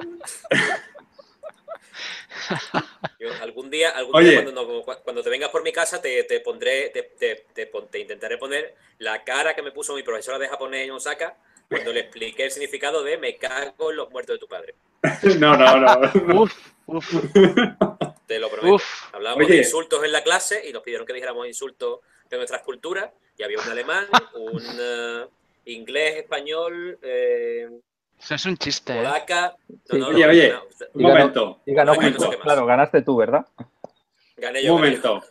[LAUGHS] yo algún día, algún Oye. día cuando, no- cuando te vengas por mi casa te, te pondré, te, te- te pon- te intentaré poner la cara que me puso mi profesora de japonés en Osaka cuando le expliqué el significado de me cago en los muertos de tu padre. [LAUGHS] No, no, no. Uf, uf, [LAUGHS] Te lo prometo. uf. Hablábamos Oye. de insultos en la clase y nos pidieron que dijéramos insultos de nuestras culturas. Y había un alemán, un eh, inglés, español, eh, Eso es un chiste. ¿eh? polaca. No, Sí. no, Oye, oye. no, Un momento. Y ganó más. Claro, ganaste tú, ¿verdad? gané Un yo. gané yo. momento.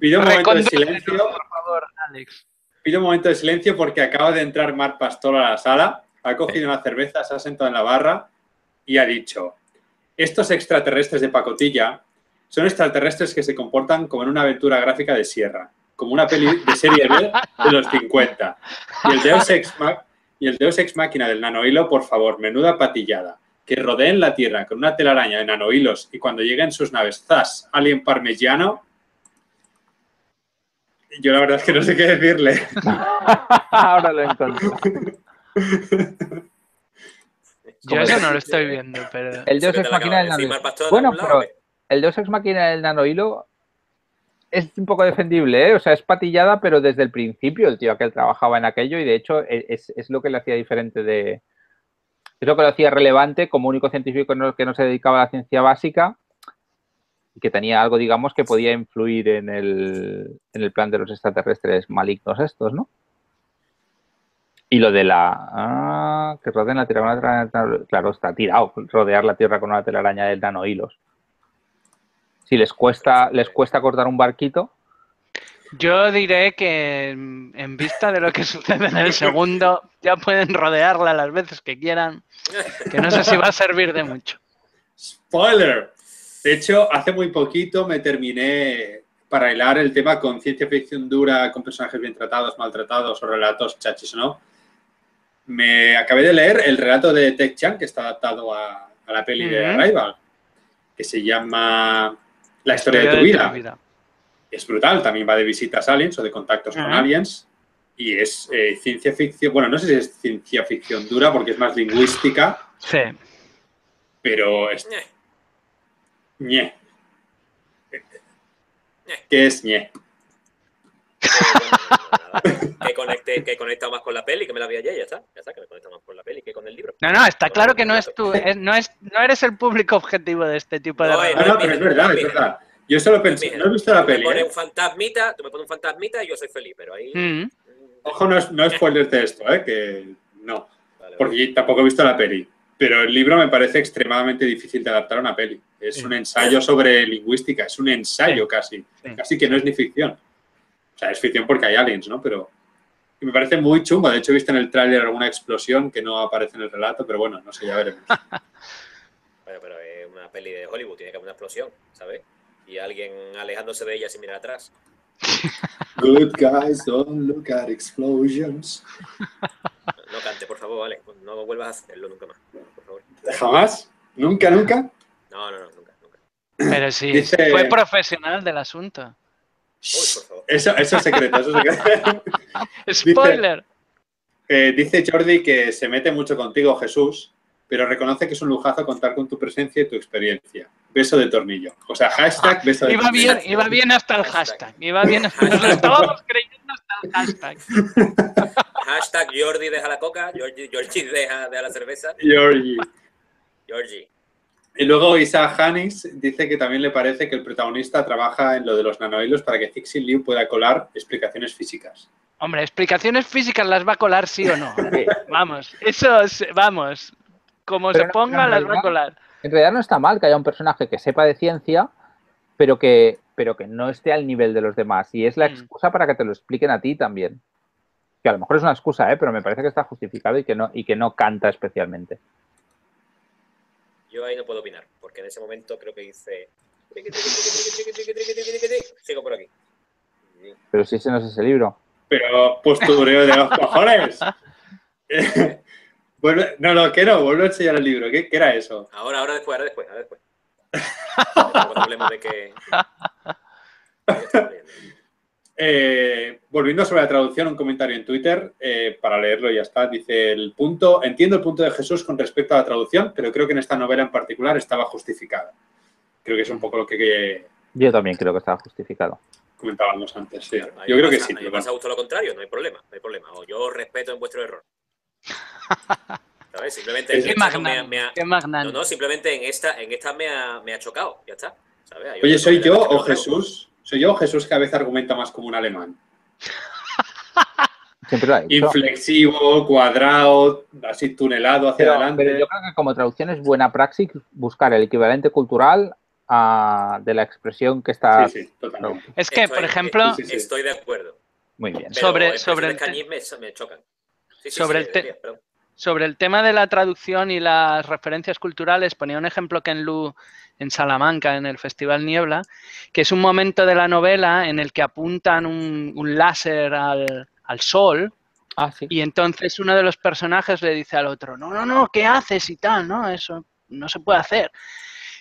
Pido un momento de silencio. por favor, Alex. Pido un momento de silencio porque acaba de entrar Marc Pastor a la sala, ha cogido una cerveza, se ha sentado en la barra y ha dicho, estos extraterrestres de pacotilla son extraterrestres que se comportan como en una aventura gráfica de Sierra, como una peli de serie B de los 50. Y el Deus Ex, Ma- Y el Deus Ex Máquina del nanohilo, por favor, menuda patillada. Que rodeen la Tierra con una telaraña de nanohilos y cuando lleguen sus naves, ¡zas! Alien parmesiano. Yo la verdad es que no sé qué decirle. [LAUGHS] Ahora lo encontré. [LAUGHS] Yo eso no lo estoy viendo, pero... El Deus Ex Máquina del nanohilo. Bueno, pero lado, el Deus Ex Máquina del nanohilo es un poco defendible, ¿eh? O sea, es patillada, pero desde el principio el tío aquel trabajaba en aquello y de hecho e- es, es lo que le hacía diferente de... Es lo que lo hacía relevante como único científico no- que no se dedicaba a la ciencia básica y que tenía algo, digamos, que podía influir en el, en el plan de los extraterrestres malignos estos, ¿no? Y lo de la... Ah, que rodeen la Tierra con una telaraña... Claro, está tirado rodear la Tierra con una telaraña de nanohilos. Si les cuesta, les cuesta cortar un barquito, Yo diré que en en vista de lo que [LAUGHS] sucede en el segundo, ya pueden rodearla las veces que quieran, que no sé si va a servir de mucho. ¡Spoiler! De hecho, hace muy poquito me terminé para hilar el tema con ciencia ficción dura, con personajes bien tratados, maltratados o relatos chachis no. Me acabé de leer el relato de Tech Chan, que está adaptado a, a la peli de. Arrival, que se llama La historia de tu vida. Es brutal, también va de visitas aliens o de contactos con aliens. Y es eh, ciencia ficción, bueno, no sé si es ciencia ficción dura porque es más lingüística, Sí. pero es ñe. ¿Qué es ñe? [LAUGHS] que conecte, que conecta más con la peli, que me la vi ayer, ya está. Ya está, que me conecta más con la peli que con el libro. No, no, está claro que no es tú, es- no, es, no eres el público objetivo de este tipo de No, eh, Ah, relatos. no, pero es verdad, es verdad. Yo solo pensé, no he visto la Tú me peli, pones ¿eh? un fantasmita, tú me pones un fantasmita y yo soy feliz, pero ahí... Mm. Ojo, no es, no es spoiler de esto, ¿eh? Que no, Vale, porque tampoco he visto la peli. Pero el libro me parece extremadamente difícil de adaptar a una peli. Es Sí. un ensayo sobre lingüística, es un ensayo Sí. casi. Sí. Casi que no es ni ficción. O sea, es ficción porque hay aliens, ¿no? Pero y me parece muy chungo. De hecho, he visto en el tráiler alguna explosión que no aparece en el relato, pero bueno, no sé, ya veremos. [LAUGHS] Bueno, pero es una peli de Hollywood, tiene que haber una explosión, ¿sabes? Y alguien alejándose de ella sin mirar atrás. Good guys don't look at explosions. No cante, por favor, vale. No vuelvas a hacerlo nunca más. Por favor. ¿Jamás? ¿Nunca, nunca? No, no, no, nunca, nunca. Pero sí, Dice- fue profesional del asunto. Uy, por favor. Eso, eso es secreto, eso es secreto. [LAUGHS] Spoiler. Eh, dice Jordi que se mete mucho contigo, Jesús, pero reconoce que es un lujazo contar con tu presencia y tu experiencia. Beso de tornillo. O sea, hashtag beso de Iba tornillo. bien, iba bien hasta el hashtag. Iba bien, nos lo estábamos creyendo hasta el hashtag. [LAUGHS] Hashtag Jordi deja la coca, Georgie, Georgie deja, deja la cerveza. Georgie. Georgie. Y luego Isa Hanis dice que también le parece que el protagonista trabaja en lo de los nanohilos para que Cixin Liu pueda colar explicaciones físicas. Hombre, explicaciones físicas las va a colar sí o no. [LAUGHS] Vamos, eso, es- vamos. Como Pero se ponga, las va a colar. En realidad no está mal que haya un personaje que sepa de ciencia, pero que, pero que no esté al nivel de los demás. Y es la Mm. excusa para que te lo expliquen a ti también. Que a lo mejor es una excusa, ¿eh? pero me parece que está justificado y que no, y que no canta especialmente. Yo ahí no puedo opinar, porque en ese momento creo que hice. Sigo por aquí. Pero si ese no es ese libro. Pero postureo de los [LAUGHS] cojones. [LAUGHS] No, no, que no, vuelvo a enseñar el libro. ¿Qué, qué era eso? Ahora, ahora después, ahora después, ahora después. [LAUGHS] Cuando hablemos de que. Eh, volviendo sobre la traducción, un comentario en Twitter, eh, para leerlo y ya está. Dice el punto, entiendo el punto de Jesús con respecto a la traducción, pero creo que en esta novela en particular estaba justificada. Creo que es un poco lo que, que Yo también creo que estaba justificado. comentábamos antes. sí. Yo creo que sí. Me pasa justo lo contrario, no hay problema, no hay problema. O yo os respeto en vuestro error. [LAUGHS] ¿Sabes? Simplemente en no me, ha- magnánimo, me ha- qué magnánimo. no, no, simplemente en esta, en esta me ha, me ha chocado, ya está. Oye, ¿soy yo o Jesús? ¿Soy yo o Jesús que a veces argumenta más como un alemán? [LAUGHS] Siempre lo ha hecho. Inflexivo, cuadrado, así tunelado hacia Pero, adelante. pero yo creo que como traducción es buena praxis buscar el equivalente cultural a- de la expresión que está Sí, sí, totalmente. Es que, Estoy- por ejemplo, sí, sí. Estoy de acuerdo. muy bien. Pero Sobre- sobre el te- cañiz me, me chocan. Sí, sí, Sobre sí, el te- sobre el tema de la traducción y las referencias culturales, ponía un ejemplo Ken Lu en Salamanca, en el Festival Niebla, que es un momento de la novela en el que apuntan un, un láser al, al sol Ah, sí. Y entonces uno de los personajes le dice al otro, no, no, no, ¿qué haces y tal? No, eso no se puede hacer.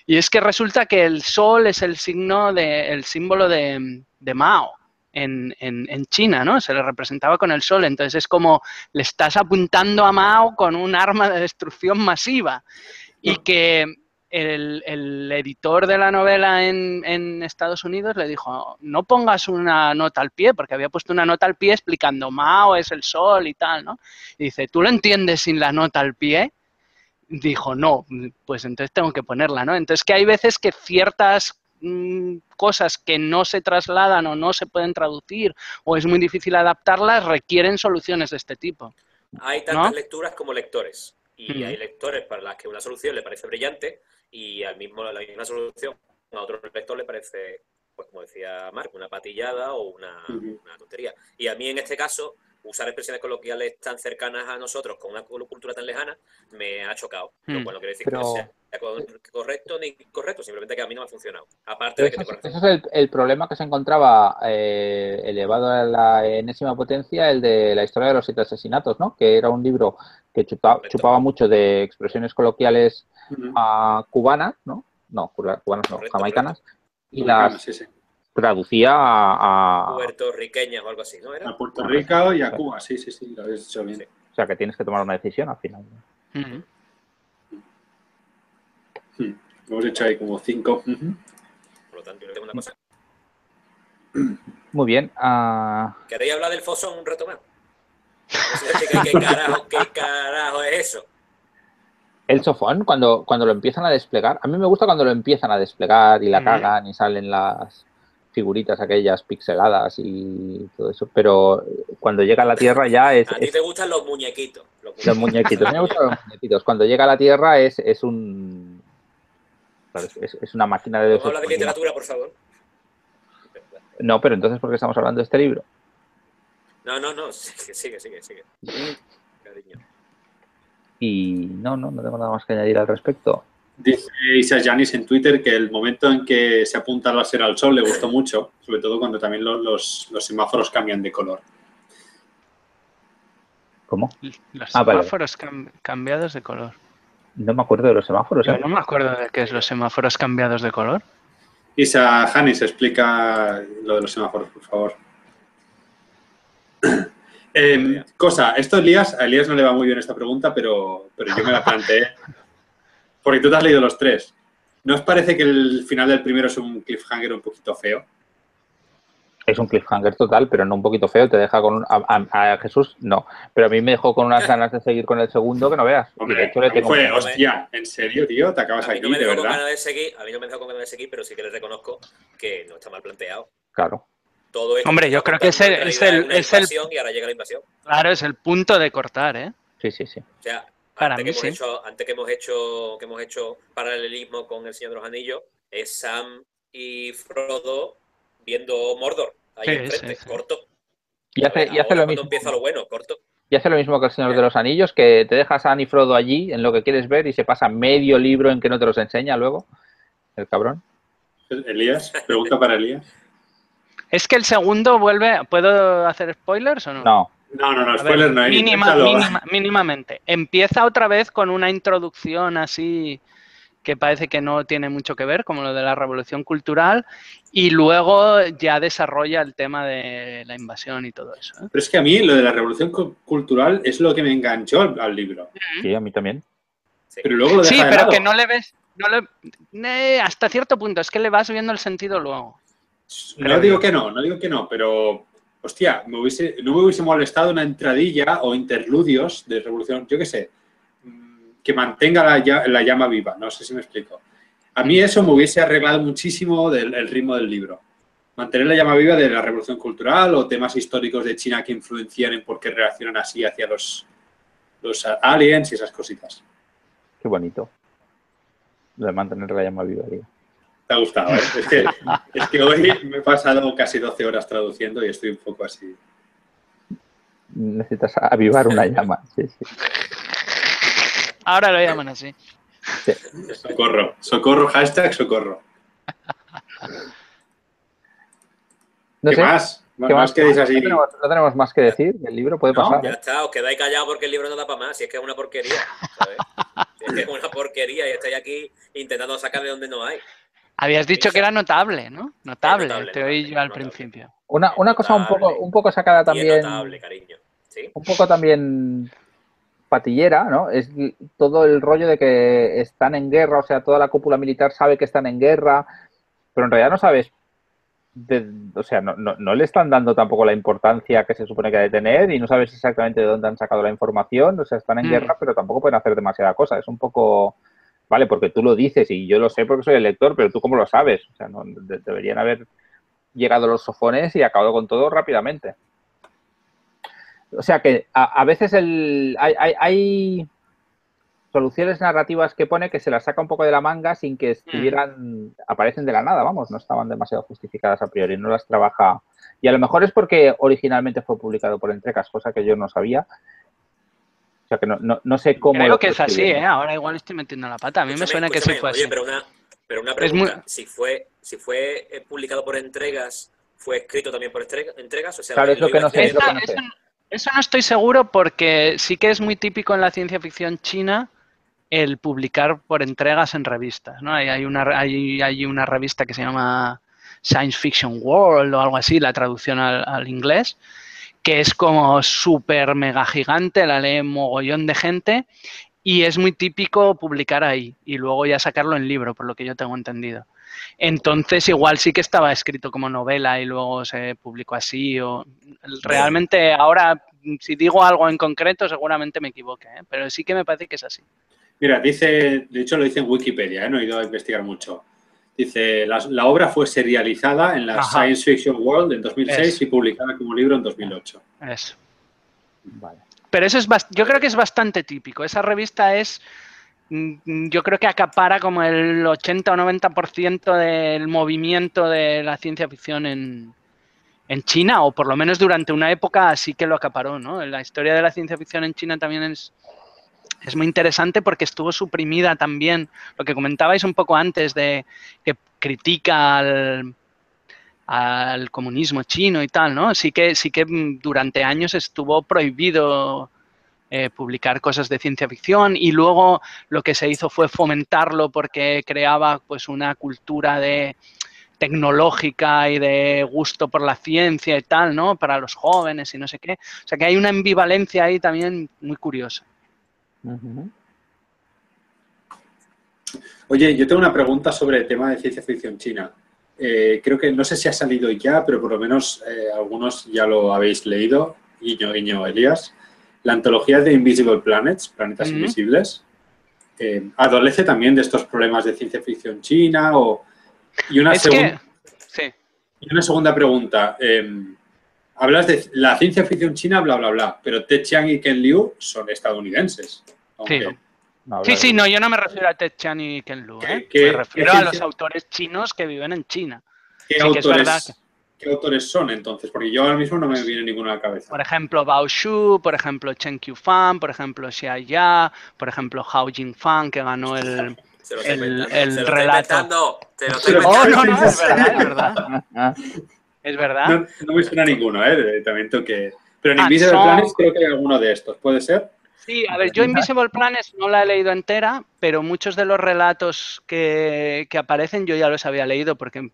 Y es que resulta que el sol es el signo de, el símbolo de, de Mao en, en, en, China, ¿no? Se le representaba con el sol. Entonces es como le estás apuntando a Mao con un arma de destrucción masiva. Y que el, el editor de la novela en, en, Estados Unidos le dijo, no pongas una nota al pie, porque había puesto una nota al pie explicando Mao es el sol y tal, ¿no? Y dice, ¿tú lo entiendes sin la nota al pie? Dijo, no, pues entonces tengo que ponerla, ¿no? Entonces que hay veces que ciertas mmm, cosas que no se trasladan o no se pueden traducir o es muy difícil adaptarlas requieren soluciones de este tipo. Hay tantas ¿no? lecturas como lectores. Y -huh. hay lectores para las que una solución le parece brillante y al mismo la misma solución a otro lector le parece, pues como decía Marco, una patillada o una, uh -huh. una, tontería. Y a mí en este caso, usar expresiones coloquiales tan cercanas a nosotros con una cultura tan lejana me ha chocado. -huh. Lo cual no quiere decir Pero... que sea correcto ni incorrecto, simplemente que a mí no me ha funcionado. Aparte de que ese, ese es el, el, problema que se encontraba eh, elevado a la enésima potencia, el de la historia de los siete asesinatos, ¿no? Que era un libro que chupa, chupaba mucho de expresiones coloquiales uh -huh. uh, cubanas, ¿no? No, cubanas no, correcto, jamaicanas. Correcto. Y las sí, sí. traducía a, a... Puertorriqueñas o algo así, ¿no? ¿Era? A Puerto Rico y a Cuba, sí, sí, sí, lo habéis dicho bien. Sí. O sea, que tienes que tomar una decisión al final. ¿no? Uh -huh. Hmm. Hemos hecho ahí como cinco. Uh -huh. Por lo tanto, yo tengo una cosa. Muy bien. Uh... ¿Queréis hablar del fosón un rato más? [LAUGHS] ¿Qué, qué, carajo, ¿Qué carajo es eso? El sofón, cuando, cuando lo empiezan a desplegar, a mí me gusta cuando lo empiezan a desplegar y la cagan y salen las figuritas aquellas pixeladas y todo eso, pero cuando llega a la Tierra ya es... A ti te gustan los muñequitos. Los, los muñequitos, a mí me gustan los muñequitos. Cuando llega a la Tierra es, es un... Es, es, una máquina de... Vamos a hablar de literatura, por favor. No, pero entonces, ¿por qué estamos hablando de este libro? No, no, no, [LAUGHS] sigue, sigue, sigue. sigue. Cariño. Y no, no, no tengo nada más que añadir al respecto. Dice Isa Janis en Twitter que el momento en que se apunta el láser al sol le gustó mucho, sobre todo cuando también los, los, los semáforos cambian de color. ¿Cómo? Los ah, semáforos vale. cam cambiados de color. No me acuerdo de los semáforos. Yo ¿eh? no me acuerdo de qué es los semáforos cambiados de color. Isa Janis, explica lo de los semáforos, por favor. Eh, cosa, esto Elías, a Elías no le va muy bien esta pregunta, pero, pero yo me la planteé. Porque tú te has leído los tres. ¿No os parece que el final del primero es un cliffhanger un poquito feo? Es un cliffhanger total, pero no un poquito feo. Te deja con... A, a, a Jesús, no. Pero a mí me dejó con unas [LAUGHS] ganas de seguir con el segundo que no veas. Hombre, de hecho, le tengo fue, hostia, ¿en serio, tío? ¿Te acabas a aquí, no me de verdad? Con de seguir, a mí no me dejó con ganas de seguir, pero sí que les reconozco que no está mal planteado. Claro. Todo esto Hombre, yo creo que es el, es el, es el, y ahora llega la invasión. Claro, es el punto de cortar, ¿eh? Sí, sí, sí. O sea, Para antes, mí, que hemos sí. hecho, antes que hemos hecho que hemos hecho paralelismo con el Señor de los Anillos, es Sam y Frodo viendo Mordor ahí sí, enfrente, sí, corto. Y hace, y hace lo mismo. empieza lo bueno, corto. Y hace lo mismo que el Señor de los Anillos, que te dejas a Sam y Frodo allí en lo que quieres ver y se pasa medio libro en que no te los enseña luego. El cabrón. Elías, pregunta para Elías. Es que el segundo vuelve. ¿Puedo hacer spoilers o no? No. No, no, no, spoilers no hay. Mínima, mínima, mínimamente. Empieza otra vez con una introducción así que parece que no tiene mucho que ver, como lo de la revolución cultural, y luego ya desarrolla el tema de la invasión y todo eso. ¿eh? Pero es que a mí lo de la revolución cultural es lo que me enganchó al, al libro. Sí, a mí también. Sí. Pero luego lo Sí, pero lado. que no le ves, no le, eh, hasta cierto punto, es que le vas viendo el sentido luego. No digo que no, no digo que no, pero hostia, me hubiese, no me hubiese molestado una entradilla o interludios de revolución, yo qué sé, mm, que mantenga la, la, llama viva, no sé si me explico. A mí eso me hubiese arreglado muchísimo del el ritmo del libro. Mantener la llama viva de la revolución cultural o temas históricos de China que influencian en por qué reaccionan así hacia los, los aliens y esas cositas. Qué bonito. Lo de mantener la llama viva, digo. Te ha gustado, ¿eh? Es que, es que hoy me he pasado casi 12 horas traduciendo y estoy un poco así. Necesitas avivar una llama, sí, sí. Ahora lo llaman así. Sí. Socorro, socorro, hashtag socorro. No ¿Qué sé. más? No, ¿Qué más? os quedéis así. No tenemos, no tenemos más que decir. El libro puede No, pasar. Ya está, os quedáis callados porque el libro no da para más. Si es que es una porquería, ¿sabes? Si es que es una porquería y estáis aquí intentando sacar de donde no hay. Habías dicho que era notable, ¿no? Notable, notable, te oí notable, yo al notable. principio. Una, una cosa un poco, un poco sacada también. notable, cariño. ¿Sí? un poco también patillera, ¿no? Es todo el rollo de que están en guerra, o sea, toda la cúpula militar sabe que están en guerra, pero en realidad no sabes, de- o sea, no, no- no le están dando tampoco la importancia que se supone que ha de tener y no sabes exactamente de dónde han sacado la información, o sea, están en Mm. guerra, pero tampoco pueden hacer demasiada cosa, es un poco, vale, porque tú lo dices y yo lo sé porque soy el lector, pero tú cómo lo sabes, o sea, no, de- deberían haber llegado los sofones y acabado con todo rápidamente. O sea que a, veces el, hay, hay- hay soluciones narrativas que pone que se las saca un poco de la manga sin que estuvieran, aparecen de la nada, vamos, no estaban demasiado justificadas a priori, no las trabaja. Y a lo mejor es porque originalmente fue publicado por Entrecas, cosa que yo no sabía. O sea que no, no, no sé cómo. Creo que es así. ¿eh? Ahora igual estoy metiendo la pata. A mí me suena que sí fue Oye, así. pero una, pero una Es muy- pregunta. Si fue, si fue eh, publicado por entregas, ¿fue escrito también por entrega- entregas? O sea, Claro, es lo que iba no sé, es lo escribiendo- que Esa- no sé. eso, eso no estoy seguro porque sí que es muy típico en la ciencia ficción china el publicar por entregas en revistas, ¿no? Hay, hay una, hay, hay una revista que se llama Science Fiction World o algo así, la traducción al, al inglés, que es como súper mega gigante, la lee mogollón de gente y es muy típico publicar ahí y luego ya sacarlo en libro, por lo que yo tengo entendido. Entonces, igual sí que estaba escrito como novela y luego se publicó así. O realmente ahora, si digo algo en concreto, seguramente me equivoque, ¿eh? pero sí que me parece que es así. Mira, dice, de hecho lo dice en Wikipedia, ¿eh? no he ido a investigar mucho. Dice, la, la obra fue serializada en la Ajá. Science Fiction World en 2006 Eso. y publicada como libro en 2008. Eso. Vale. Pero eso es bast- yo creo que es bastante típico. Esa revista es, mm, yo creo que acapara como el 80 o 90% del movimiento de la ciencia ficción en, en China, o por lo menos durante una época así que lo acaparó, ¿no? La historia de la ciencia ficción en China también es, es muy interesante porque estuvo suprimida también, lo que comentabais un poco antes de que critica al, al comunismo chino y tal, ¿no? Sí que, sí que mm, durante años estuvo prohibido eh, publicar cosas de ciencia ficción y luego lo que se hizo fue fomentarlo porque creaba pues una cultura de tecnológica y de gusto por la ciencia y tal, ¿no? Para los jóvenes y no sé qué. O sea que hay una ambivalencia ahí también muy curiosa. Oye, yo tengo una pregunta sobre el tema de ciencia ficción china. Eh, creo que no sé si ha salido ya, pero por lo menos eh, algunos ya lo habéis leído. Guiño, guiño, Elías. La antología de Invisible Planets, Planetas. Invisibles, eh, adolece también de estos problemas de ciencia ficción china o... Y una, segun- que, sí, y una segunda pregunta. Hablas de la ciencia ficción china, bla, bla, bla, pero Ted Chiang y Ken Liu son estadounidenses. aunque- Sí. No, sí, sí, no, yo no me refiero a Ted Chan y Ken Lu, ¿eh? ¿Qué- me refiero a los autores chinos que viven en China. ¿Qué, Sí, que es verdad autores, ¿Qué autores son entonces? Porque yo ahora mismo no me viene ninguno a la cabeza. Por ejemplo, Bao Shu, por ejemplo, Chen Qiufan, por ejemplo, Xia Ya, por ejemplo, Hao Jingfan, que ganó el... El- se lo estoy inventando. Se lo estoy Oh, no, no, es verdad, es verdad. [LAUGHS] Es verdad. No, no me suena ninguno, ¿eh? También tengo que... Pero en Ah, Invisible son- Planets creo que hay alguno de estos. ¿Puede ser? Sí, a ver, yo Invisible Planets no la he leído entera, pero muchos de los relatos que, que aparecen yo ya los había leído porque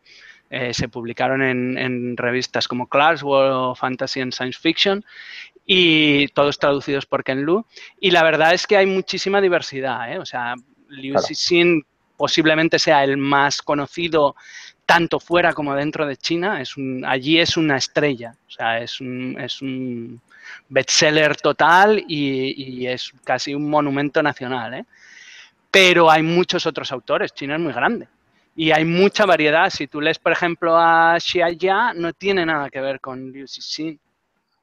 eh, se publicaron en, en revistas como Clarkesworld o Fantasy and Science Fiction y todos traducidos por Ken Lu. Y la verdad es que hay muchísima diversidad, ¿eh? O sea, Liu Claro. Cixin posiblemente sea el más conocido tanto fuera como dentro de China. Es un, allí es una estrella, o sea, es un, es un bestseller total y, y es casi un monumento nacional. ¿eh? Pero hay muchos otros autores, China es muy grande. Y hay mucha variedad. Si tú lees, por ejemplo, a Xia Ya, no tiene nada que ver con Liu Cixin.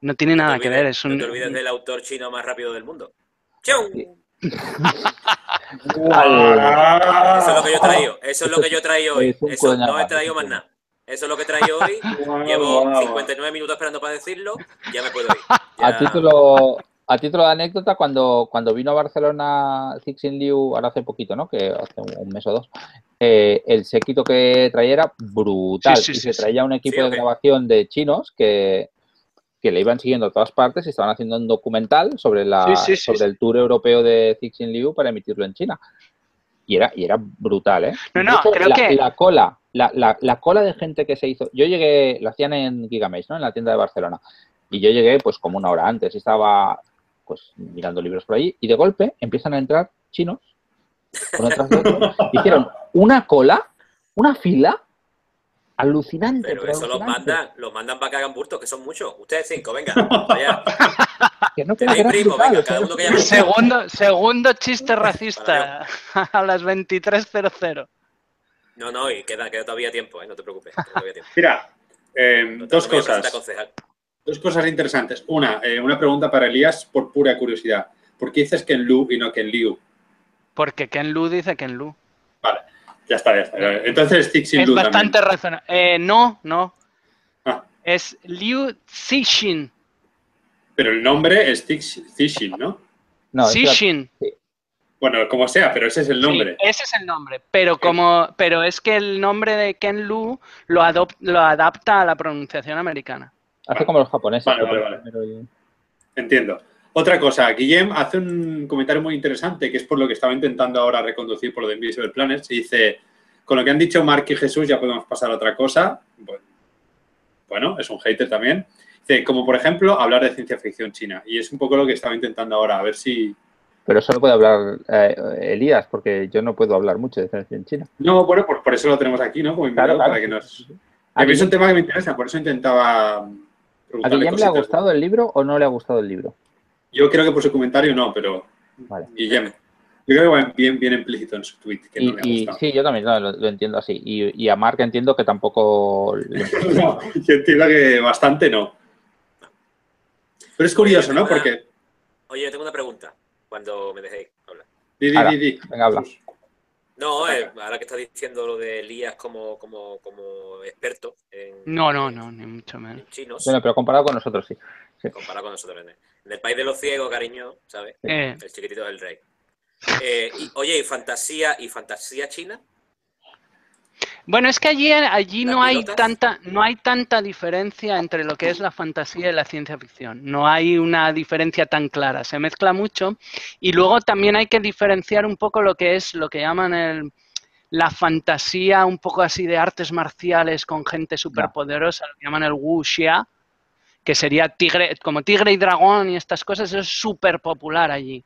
No tiene No nada que olvides- ver. Es No un, te olvides del autor chino más rápido del mundo. ¡Chiu! Eso es lo que yo he traído. Eso es lo que yo he traído hoy. Eso no he traído más nada. Eso es lo que he traído hoy. [LAUGHS] Llevo guau. 59 minutos esperando para decirlo. Ya me puedo ir. A título, a título de anécdota, cuando, cuando vino a Barcelona Cixin Liu, ahora hace poquito, ¿no? Que hace un mes o dos, eh, el séquito que traía era brutal. Sí, sí, y sí, se sí. traía un equipo Sí, de ok. grabación de chinos que, que le iban siguiendo a todas partes y estaban haciendo un documental sobre, la, Sí, sí, sí, sobre sí. el tour europeo de Cixin Liu para emitirlo en China. Y era, y era brutal, ¿eh? No, no, hecho, creo la, que- la cola, la, la- la cola de gente que se hizo. Yo llegué, lo hacían en Gigamesh, ¿no? En la tienda de Barcelona. Y yo llegué pues como una hora antes y estaba pues mirando libros por ahí y de golpe empiezan a entrar chinos uno tras de otro. [LAUGHS] Hicieron una cola, una fila alucinante. Pero pero eso los alucinante, mandan, los mandan para que hagan burtos, que son muchos. Ustedes cinco, venga, [LAUGHS] que no, Tenéis primo, brutal, venga, cada uno que llame. Segundo, segundo chiste racista [LAUGHS] a las 23.00. No, no, y queda, queda todavía tiempo, ¿eh? no te preocupes. tiempo. Mira, eh, No dos cosas. Dos cosas interesantes. Una, eh, una pregunta para Elías por pura curiosidad. ¿Por qué dices Ken Lu y no Ken Liu? Porque Ken Lu dice Ken Lu. Vale, ya está, ya está. Entonces, Cixin Es Lu bastante razonable. Eh, no, no. Ah. Es Liu Cixin. Pero el nombre es Cix- Cixin, ¿no? No, es Cixin. Bueno, como sea, pero ese es el nombre. Sí, ese es el nombre. Pero como, pero es que el nombre de Ken Lu lo, adop- lo adapta a la pronunciación americana. hace como los japoneses. Vale, vale, vale. Entiendo. Otra cosa, Guillem hace un comentario muy interesante, que es por lo que estaba intentando ahora reconducir por lo de Invisible Planets, dice, con lo que han dicho Mark y Jesús ya podemos pasar a otra cosa. Bueno, Bueno, es un hater también. Dice, como por ejemplo, hablar de ciencia ficción china. Y es un poco lo que estaba intentando ahora, a ver si... Pero solo puede hablar eh, Elías, porque yo no puedo hablar mucho de ciencia en China. No, bueno, pues por eso lo tenemos aquí, ¿no? Como invitado, Claro, claro. para que nos... ¿A mí es un tema que me interesa, por eso intentaba ¿a Guillem le ha gustado el libro o no le ha gustado el libro? Yo creo que por su comentario no, pero Vale. Guillem, yo creo que va bien, bien implícito en su tweet, que Y, no le ha y- sí, yo también no, lo, lo entiendo así. Y, y a Mark entiendo que tampoco. [LAUGHS] No, yo entiendo que bastante no. Pero es curioso, ¿no? Porque... Oye, yo tengo una pregunta, cuando me dejéis hablar. Di, di, Ahora, di, di. venga, habla. No, eh, ahora que estás diciendo lo de Elías como, como, como experto en, No, no, no, ni mucho menos. en chinos, Bueno, pero comparado con nosotros, sí. comparado con nosotros. En el, en el país de los ciegos, cariño, ¿sabes? Eh, El chiquitito del rey. Eh, y- oye, ¿y fantasía, y fantasía china? Bueno, es que allí, allí ¿Las no hay pilotas? tanta, no hay tanta diferencia entre lo que es la fantasía y la ciencia ficción. No hay una diferencia tan clara. Se mezcla mucho. Y luego también hay que diferenciar un poco lo que es lo que llaman el, la fantasía, un poco así de artes marciales con gente superpoderosa, lo que llaman el wuxia, que sería tigre, como tigre y dragón y estas cosas, es súper popular allí.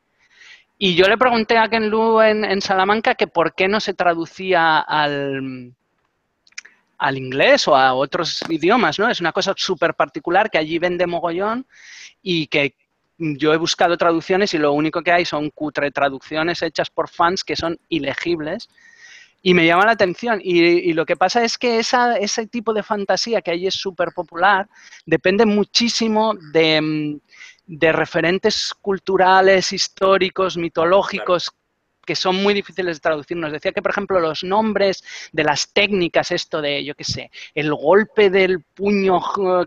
Y yo le pregunté a Ken Lu en, en Salamanca que por qué no se traducía al, al inglés o a otros idiomas, ¿no? Es una cosa súper particular que allí vende mogollón y que yo he buscado traducciones y lo único que hay son cutre traducciones hechas por fans que son ilegibles. Y me llama la atención. Y, y lo que pasa es que esa, ese tipo de fantasía que allí es súper popular depende muchísimo de, mm, de referentes culturales, históricos, mitológicos, que son muy difíciles de traducir. Nos decía que, por ejemplo, los nombres de las técnicas, esto de, yo qué sé, el golpe del puño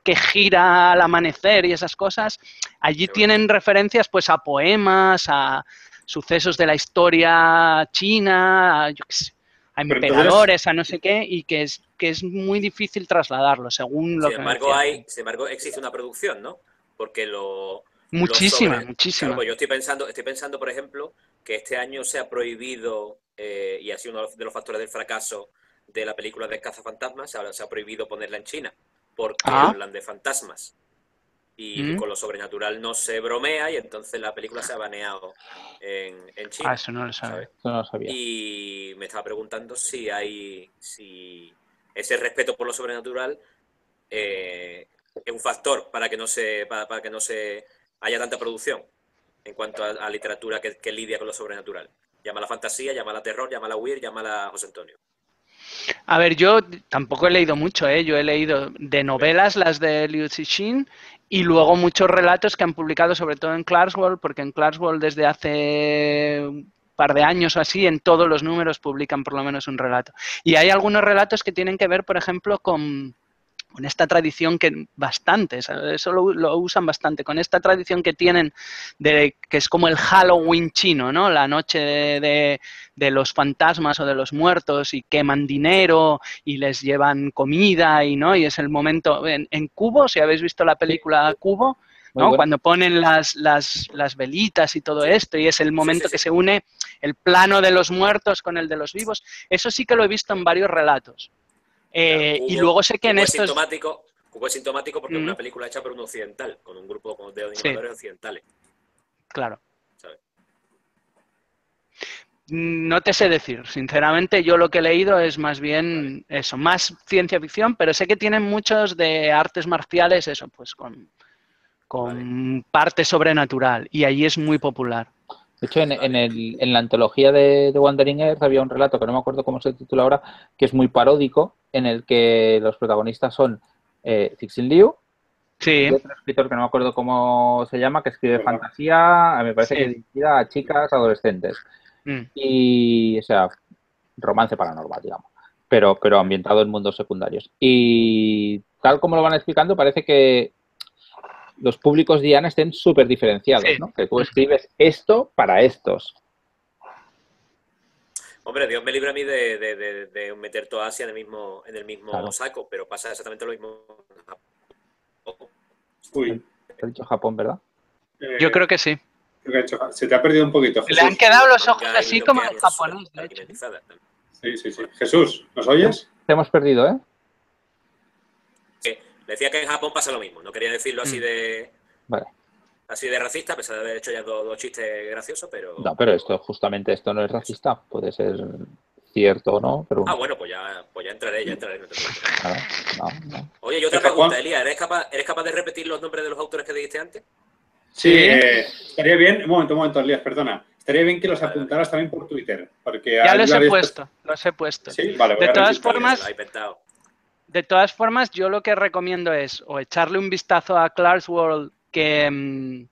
que gira al amanecer y esas cosas, allí tienen referencias pues a poemas, a sucesos de la historia china, yo qué sé, a emperadores, a no sé qué, y que es, que es muy difícil trasladarlo, según lo Sin que embargo, hay, sin embargo, existe una producción, ¿no? Porque lo... lo Muchísima, sobre- muchísima. Claro, pues yo estoy pensando, estoy pensando, por ejemplo, que este año se ha prohibido, eh, y ha sido uno de los factores del fracaso de la película de Cazafantasmas, ahora se ha prohibido ponerla en China, porque Ah. hablan de fantasmas. Y Mm. con lo sobrenatural no se bromea, y entonces la película se ha baneado en, en China. Ah, eso no lo sabe. ¿sabes? Eso no lo sabía. Y me estaba preguntando si hay, si ese respeto por lo sobrenatural eh, es un factor para que no se, para, para que no se haya tanta producción en cuanto a, a literatura que, que lidia con lo sobrenatural. Llama la fantasía, llama la terror, llama la weird, llama la José Antonio. A ver, yo tampoco he leído mucho, ¿eh? Yo he leído de novelas las de Liu Cixin y luego muchos relatos que han publicado, sobre todo en Clarksworld, porque en Clarksworld desde hace un par de años o así, en todos los números publican por lo menos un relato. Y hay algunos relatos que tienen que ver, por ejemplo, con, con esta tradición que bastante, eso lo, usan bastante, con esta tradición que tienen de que es como el Halloween chino, ¿no? La noche de, los fantasmas o de los muertos y queman dinero y les llevan comida y no y es el momento en, en Cubo, si habéis visto la película Cubo, ¿no? Cuando ponen las, las, las, velitas y todo esto, y es el momento que se une el plano de los muertos con el de los vivos. Eso sí que lo he visto en varios relatos. Eh, y luego sé que en estos... Es sintomático, es sintomático porque es una película hecha por un occidental, con un grupo de animadores occidentales. Claro. No te sé decir, sinceramente yo lo que he leído es más bien eso, más ciencia ficción, pero sé que tienen muchos de artes marciales, eso, pues con, con parte sobrenatural y allí es muy popular. De hecho, en, el, en la antología de, de, Wandering Earth había un relato que no me acuerdo cómo se titula ahora, que es muy paródico, en el que los protagonistas son eh, Cixin Liu sí. y otro escritor que no me acuerdo cómo se llama, que escribe fantasía, me parece que dirigida a chicas adolescentes. Mm. Y, o sea, romance paranormal, digamos, pero, pero ambientado en mundos secundarios. Y tal como lo van explicando, parece que los públicos Diana estén súper diferenciados, ¿no? Que tú escribes esto para estos. Hombre, Dios me libre a mí de, meter toda Asia en el mismo, en el mismo saco, pero pasa exactamente lo mismo Uy. He dicho Japón, ¿verdad? Eh, Yo creo que sí. se te ha perdido un poquito. Le han quedado los ojos así como en japonés, Sí, sí, sí. Jesús, ¿nos oyes? Te hemos perdido, ¿eh? Decía que en Japón pasa lo mismo, no quería decirlo así mm. de. Así de racista, a pesar de haber hecho ya dos, chistes graciosos, pero. No, pero esto, justamente esto no es racista, puede ser cierto o no, pero... Ah, bueno, pues ya, pues ya entraré, ya entraré. [LAUGHS] Oye, y otra pregunta, Elías, ¿eres capaz, ¿eres capaz de repetir los nombres de los autores que dijiste antes? Sí, eh, estaría bien, un momento, un momento, Elías, perdona. Estaría bien que los apuntaras también por Twitter. Porque ya los he puesto, los he puesto. Sí, vale, de todas formas, de todas formas, yo lo que recomiendo es o echarle un vistazo a World que, mm,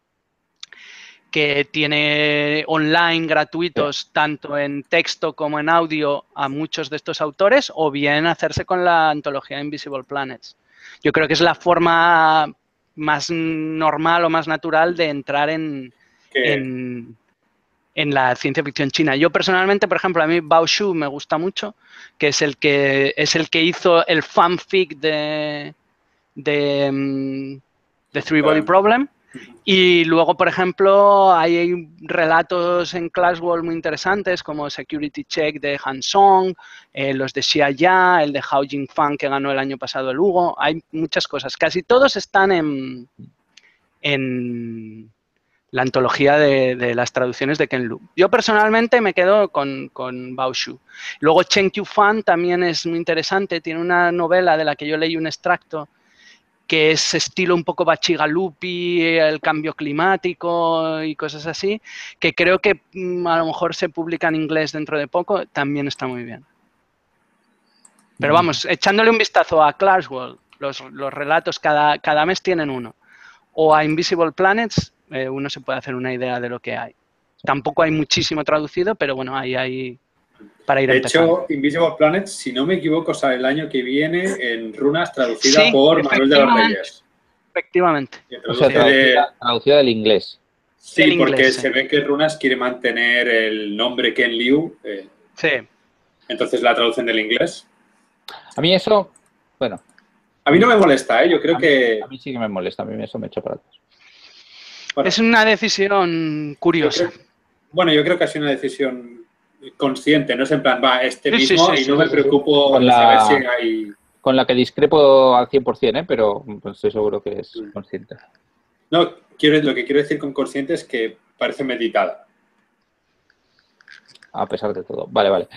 que tiene online gratuitos tanto en texto como en audio a muchos de estos autores, o bien hacerse con la antología Invisible Planets. Yo creo que es la forma más normal o más natural de entrar en, en la ciencia ficción china. Yo personalmente, por ejemplo, a mí Bao Shu me gusta mucho, que es el que es el que hizo el fanfic de de, mm, Three Body Problem. Y luego, por ejemplo, hay relatos en Classwall muy interesantes como Security Check de Han Song, eh, los de Xia Ya, el de Hao Jingfang que ganó el año pasado el Hugo. Hay muchas cosas. Casi todos están en, en, la antología de, las traducciones de Ken Lu. Yo personalmente me quedo con, con Bao Shu. Luego Chen Fan también es muy interesante, tiene una novela de la que yo leí un extracto que es estilo un poco bachigalupi, el cambio climático y cosas así, que creo que mm, a lo mejor se publica en inglés dentro de poco, también está muy bien. Pero vamos, echándole un vistazo a Classworld, los, los relatos cada, cada mes tienen uno, o a Invisible Planets, eh, uno se puede hacer una idea de lo que hay. Tampoco hay muchísimo traducido, pero bueno, ahí hay para ir De hecho, Invisible Planet, si no me equivoco, sale el año que viene en runas traducida por Manuel de los Reyes. Efectivamente. O sea, traducida, del inglés. Sí, porque se ve que Runas quiere mantener el nombre Ken Liu. Eh, sí. Entonces la traducen del inglés. A mí eso, bueno. A mí no me molesta, ¿eh? Yo creo que... a mí sí que me molesta, a mí eso me echa para atrás es una decisión curiosa. bueno, yo creo que ha sido una decisión consciente, no es en plan, va, este mismo y no me preocupo con la, saber si hay... Con la que discrepo al 100%, ¿eh? pero pues, estoy seguro que es mm. consciente. No, quiero, lo que quiero decir con consciente es que parece meditada. A pesar de todo. Vale, vale.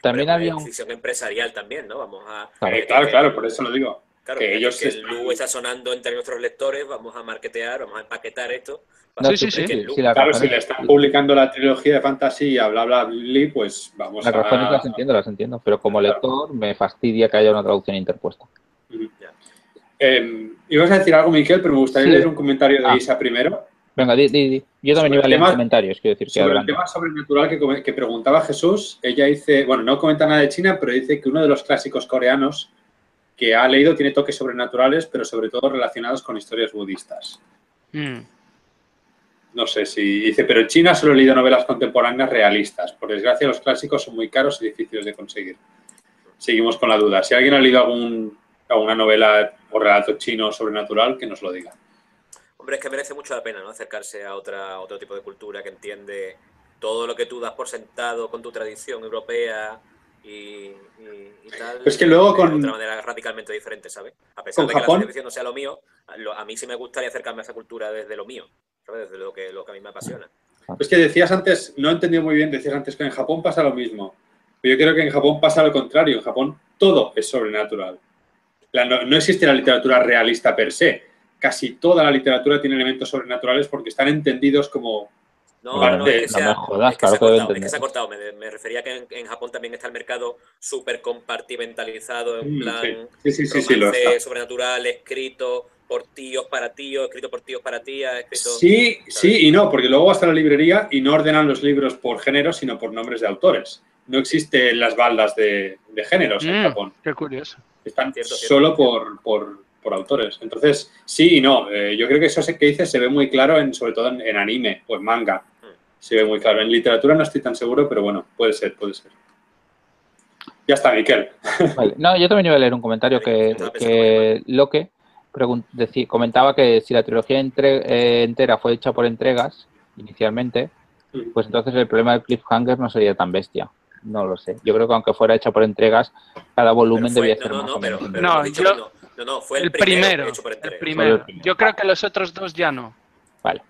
también había una decisión empresarial también, ¿no? Vamos a... claro, claro, por eso lo digo. Claro, que, ellos el Lu está sonando entre nuestros lectores, vamos a marketear, vamos a empaquetar esto. sí, sí, sí. claro, si le están publicando la trilogía de fantasía, bla, bla, bla, pues vamos las a... Las razones las entiendo, las entiendo, pero como lector me fastidia que haya una traducción interpuesta. Eh, ibas a decir algo, Miquel, pero me gustaría leer un comentario de ah. Isa primero. Venga, di, di, Yo también iba a leer comentarios, quiero decir. Sobre el tema sobrenatural que, que preguntaba Jesús, ella dice, bueno, no comenta nada de China, pero dice que uno de los clásicos coreanos que ha leído tiene toques sobrenaturales, pero sobre todo relacionados con historias budistas. Mm. No sé si dice, pero en China solo he leído novelas contemporáneas realistas. Por desgracia, los clásicos son muy caros y difíciles de conseguir. Seguimos con la duda. Si alguien ha leído algún, alguna novela o relato chino sobrenatural, que nos lo diga. Hombre, es que merece mucho la pena, ¿no? Acercarse a otra, a otro tipo de cultura que entiende todo lo que tú das por sentado con tu tradición europea y, y- y tal. Es que luego de con- otra manera radicalmente diferente, ¿sabes? A pesar de que Japón- la ficción no sea lo mío, a mí sí me gustaría acercarme a esa cultura desde lo mío, ¿sabes? Desde lo que, lo que a mí me apasiona. Es que decías antes, no he entendido muy bien, decías antes que en Japón pasa lo mismo. Pero yo creo que en Japón pasa lo contrario. En Japón todo es sobrenatural. La- no, no existe la literatura realista per se. Casi toda la literatura tiene elementos sobrenaturales porque están entendidos como... No, no, es que no se me ha- jodas, es que claro cortado, es que se ha cortado. Me, me refería que en, en Japón también está el mercado súper compartimentalizado, en plan sí, sí, sí, sí, lo romance sobrenatural, escrito por tíos para tíos, escrito por tíos para tías, escrito... Sí, sí y no, porque luego vas a la librería y no ordenan los libros por género, sino por nombres de autores. No existen las baldas de, de géneros en Mm, Japón. qué curioso. Están Cierto, cierto, solo cierto. por, por- por autores. Entonces, sí y no. Eh, yo creo que eso que dices se ve muy claro, en, sobre todo en, en anime o en manga. Se ve muy claro. En literatura no estoy tan seguro, pero bueno, puede ser, puede ser. Ya está, Miquel. Vale. No, yo también iba a leer un comentario que, que Loque comentaba que si la trilogía entre- eh, entera fue hecha por entregas inicialmente, Mm. pues entonces el problema del cliffhanger no sería tan bestia. No lo sé. Yo creo que aunque fuera hecha por entregas, cada volumen fue- debía no, ser no, más no, pero, pero No, yo- no, no, no, fue el, El primero, hecho por el primero. Yo creo que los otros dos ya no. Vale.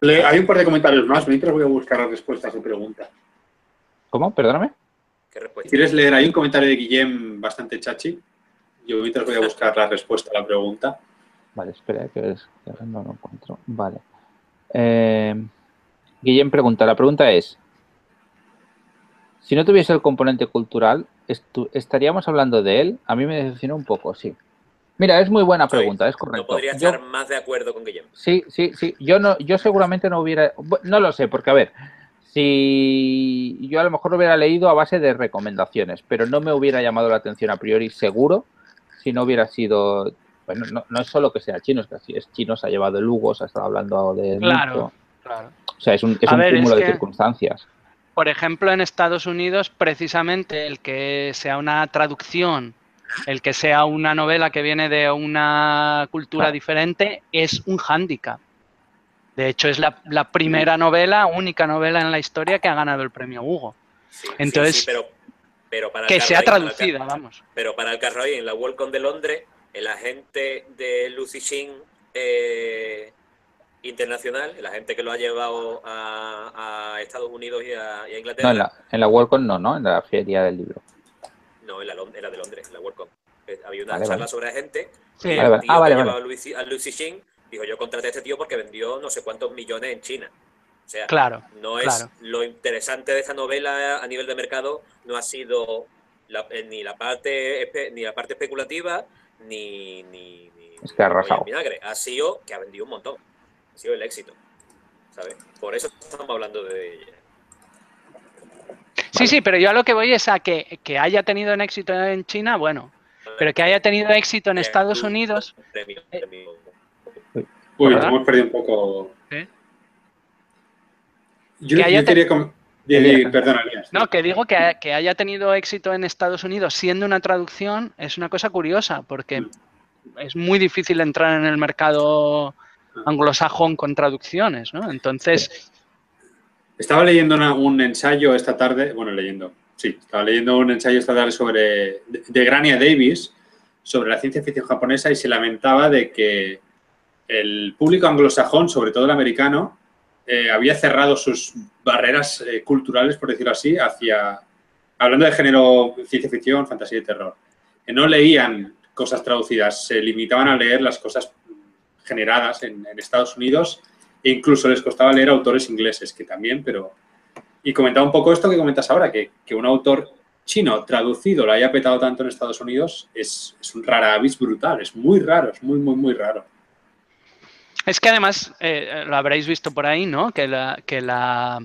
Le- hay un par de comentarios más, mientras voy a buscar las respuestas a su pregunta. ¿Cómo? Perdóname. ¿Qué respuesta? ¿Quieres leer? Hay un comentario de Guillem bastante chachi. Yo mientras voy a buscar la respuesta a la pregunta. Vale, espera, que es no lo encuentro. Vale. Eh, Guillem pregunta, la pregunta es, si no tuviese el componente cultural, estu- ¿estaríamos hablando de él? A mí me decepcionó un poco, sí. Mira, es muy buena Soy- pregunta, es No correcto. podría Yo- estar más de acuerdo con Guillermo. Sí, sí, sí. Yo no, yo seguramente no hubiera, no lo sé, porque a ver, si yo a lo mejor lo hubiera leído a base de recomendaciones, pero no me hubiera llamado la atención a priori seguro si no hubiera sido, bueno, no, no es solo que sea chino, es que así es chino, se ha llevado el Hugo, se ha estado hablando de Claro. mucho. Claro. O sea, es un, es A un ver, cúmulo es de que- circunstancias. Por ejemplo, en Estados Unidos, precisamente el que sea una traducción, el que sea una novela que viene de una cultura Claro. diferente, es un hándicap. De hecho, es la, la primera novela, única novela en la historia que ha ganado el premio Hugo. Sí, Entonces, sí, pero, pero para el Que sea Carroy- para el traducida, vamos. Pero para el Carroy, en la Worldcon de Londres, el agente de Lucy Shin eh, internacional, el agente que lo ha llevado a, a Estados Unidos y a, y a Inglaterra, No, en la, en la Worldcon no, ¿no? En la feria del libro. No, en la, Lon- era de Londres, en la Worldcon. Eh, Había una Vale, charla vale. sobre agente Sí. y Vale, el vale. tío Ah, que a Lucy, a Lucy Shin dijo, yo contraté a este tío porque vendió no sé cuántos millones en China. O sea, Claro. no es claro. lo interesante de esta novela a nivel de mercado no ha sido la- eh, ni la parte ni la parte especulativa ni ni, ni- Es que ha ni vinagre ha sido que ha vendido un montón ha sido el éxito ¿sabes? por eso estamos hablando de ella Sí, sí, pero yo a lo que voy es a que, que haya tenido un éxito en China, bueno, pero que haya tenido éxito en Estados Unidos, Eh, Uy, ¿Verdad? hemos perdido un poco. ¿Eh? Yo, Que haya yo quería. Perdona. No, que digo que, que haya tenido éxito en Estados Unidos siendo una traducción es una cosa curiosa, porque es muy difícil entrar en el mercado anglosajón con traducciones, ¿no? Entonces, Estaba leyendo un ensayo esta tarde, bueno, leyendo, sí, estaba leyendo un ensayo esta tarde sobre, de, Grania Davis, sobre la ciencia ficción japonesa y se lamentaba de que el público anglosajón, sobre todo el americano, eh, había cerrado sus barreras eh, culturales, por decirlo así, hacia, hablando de género ciencia ficción, fantasía y terror, no leían cosas traducidas, se limitaban a leer las cosas generadas en, en Estados Unidos incluso les costaba leer autores ingleses, que también, pero... Y comentaba un poco esto que comentas ahora, que, que un autor chino traducido lo haya petado tanto en Estados Unidos es, es un rara avis brutal, es muy raro, es muy, muy, muy raro. es que además, eh, lo habréis visto por ahí, ¿no? Que la, que la,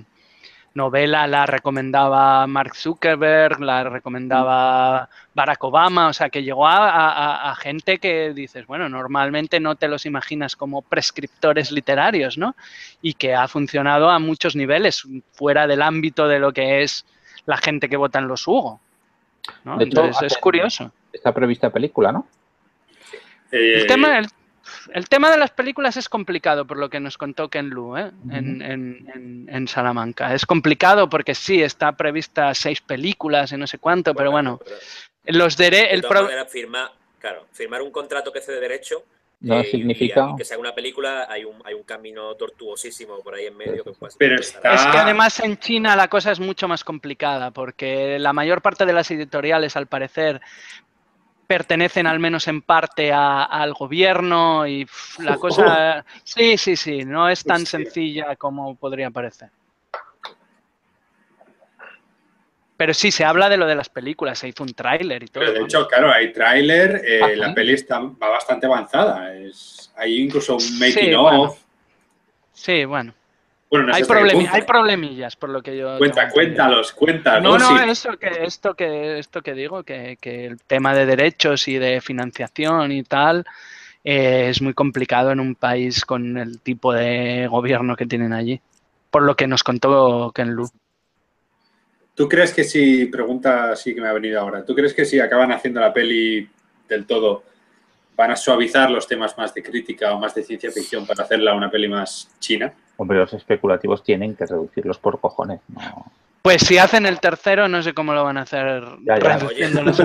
novela la recomendaba Mark Zuckerberg, la recomendaba Barack Obama, o sea, que llegó a, gente que dices, bueno, normalmente no te los imaginas como prescriptores literarios, ¿no? Y que ha funcionado a muchos niveles, fuera del ámbito de lo que es la gente que vota en los Hugo. ¿no? Entonces, es curioso. Está prevista película, ¿no? el eh, tema, el tema de las películas es complicado, por lo que nos contó Ken Lu ¿eh? en, Salamanca. Es complicado porque sí, está prevista seis películas y no sé cuánto, pero bueno, los derechos... El claro, firmar un contrato que de derecho no eh, significa que sea una película hay un, hay un camino tortuosísimo por ahí en medio que pero es que además en China la cosa es mucho más complicada porque la mayor parte de las editoriales al parecer pertenecen al menos en parte al gobierno y la cosa... Sí, sí, sí, no es tan sencilla como podría parecer. Pero sí, se habla de lo de las películas, se hizo un tráiler y todo. de hecho, claro, hay tráiler, eh, ah, la peli está, va bastante avanzada. Es, hay incluso un making of. Sí, bueno hay, hay problemillas, por lo que yo. Cuenta, cuéntalos, cuéntalos. No, no, eso que, esto, que, esto que digo, que, el tema de derechos y de financiación y tal eh, es muy complicado en un país con el tipo de gobierno que tienen allí. Por lo que nos contó Ken Lu. ¿Tú crees que si, pregunta así que me ha venido ahora, ¿tú crees que si acaban haciendo la peli del todo, van a suavizar los temas más de crítica o más de ciencia ficción para hacerla una peli más china? Hombre, los especulativos tienen que reducirlos por cojones. No. Pues si hacen el tercero, no sé cómo lo van a hacer reduciendo los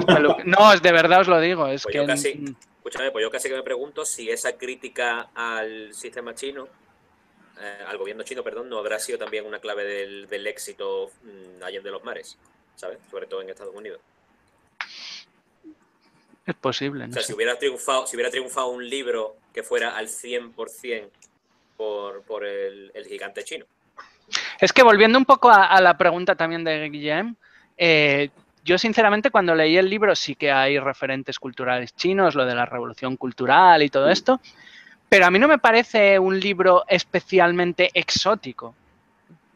No, de verdad os lo digo. Es pues que... yo casi, escúchame, pues yo casi que me pregunto si esa crítica al sistema chino, eh, al gobierno chino, perdón, no habrá sido también una clave del, éxito mm, allá de los mares, ¿sabes? Sobre todo en Estados Unidos. Es posible. o sea, si hubiera triunfado, si hubiera triunfado un libro que fuera al 100% por, el, gigante chino. Es que volviendo un poco a, la pregunta también de Guillem, eh, yo sinceramente cuando leí el libro sí que hay referentes culturales chinos, lo de la revolución cultural y todo esto, pero a mí no me parece un libro especialmente exótico.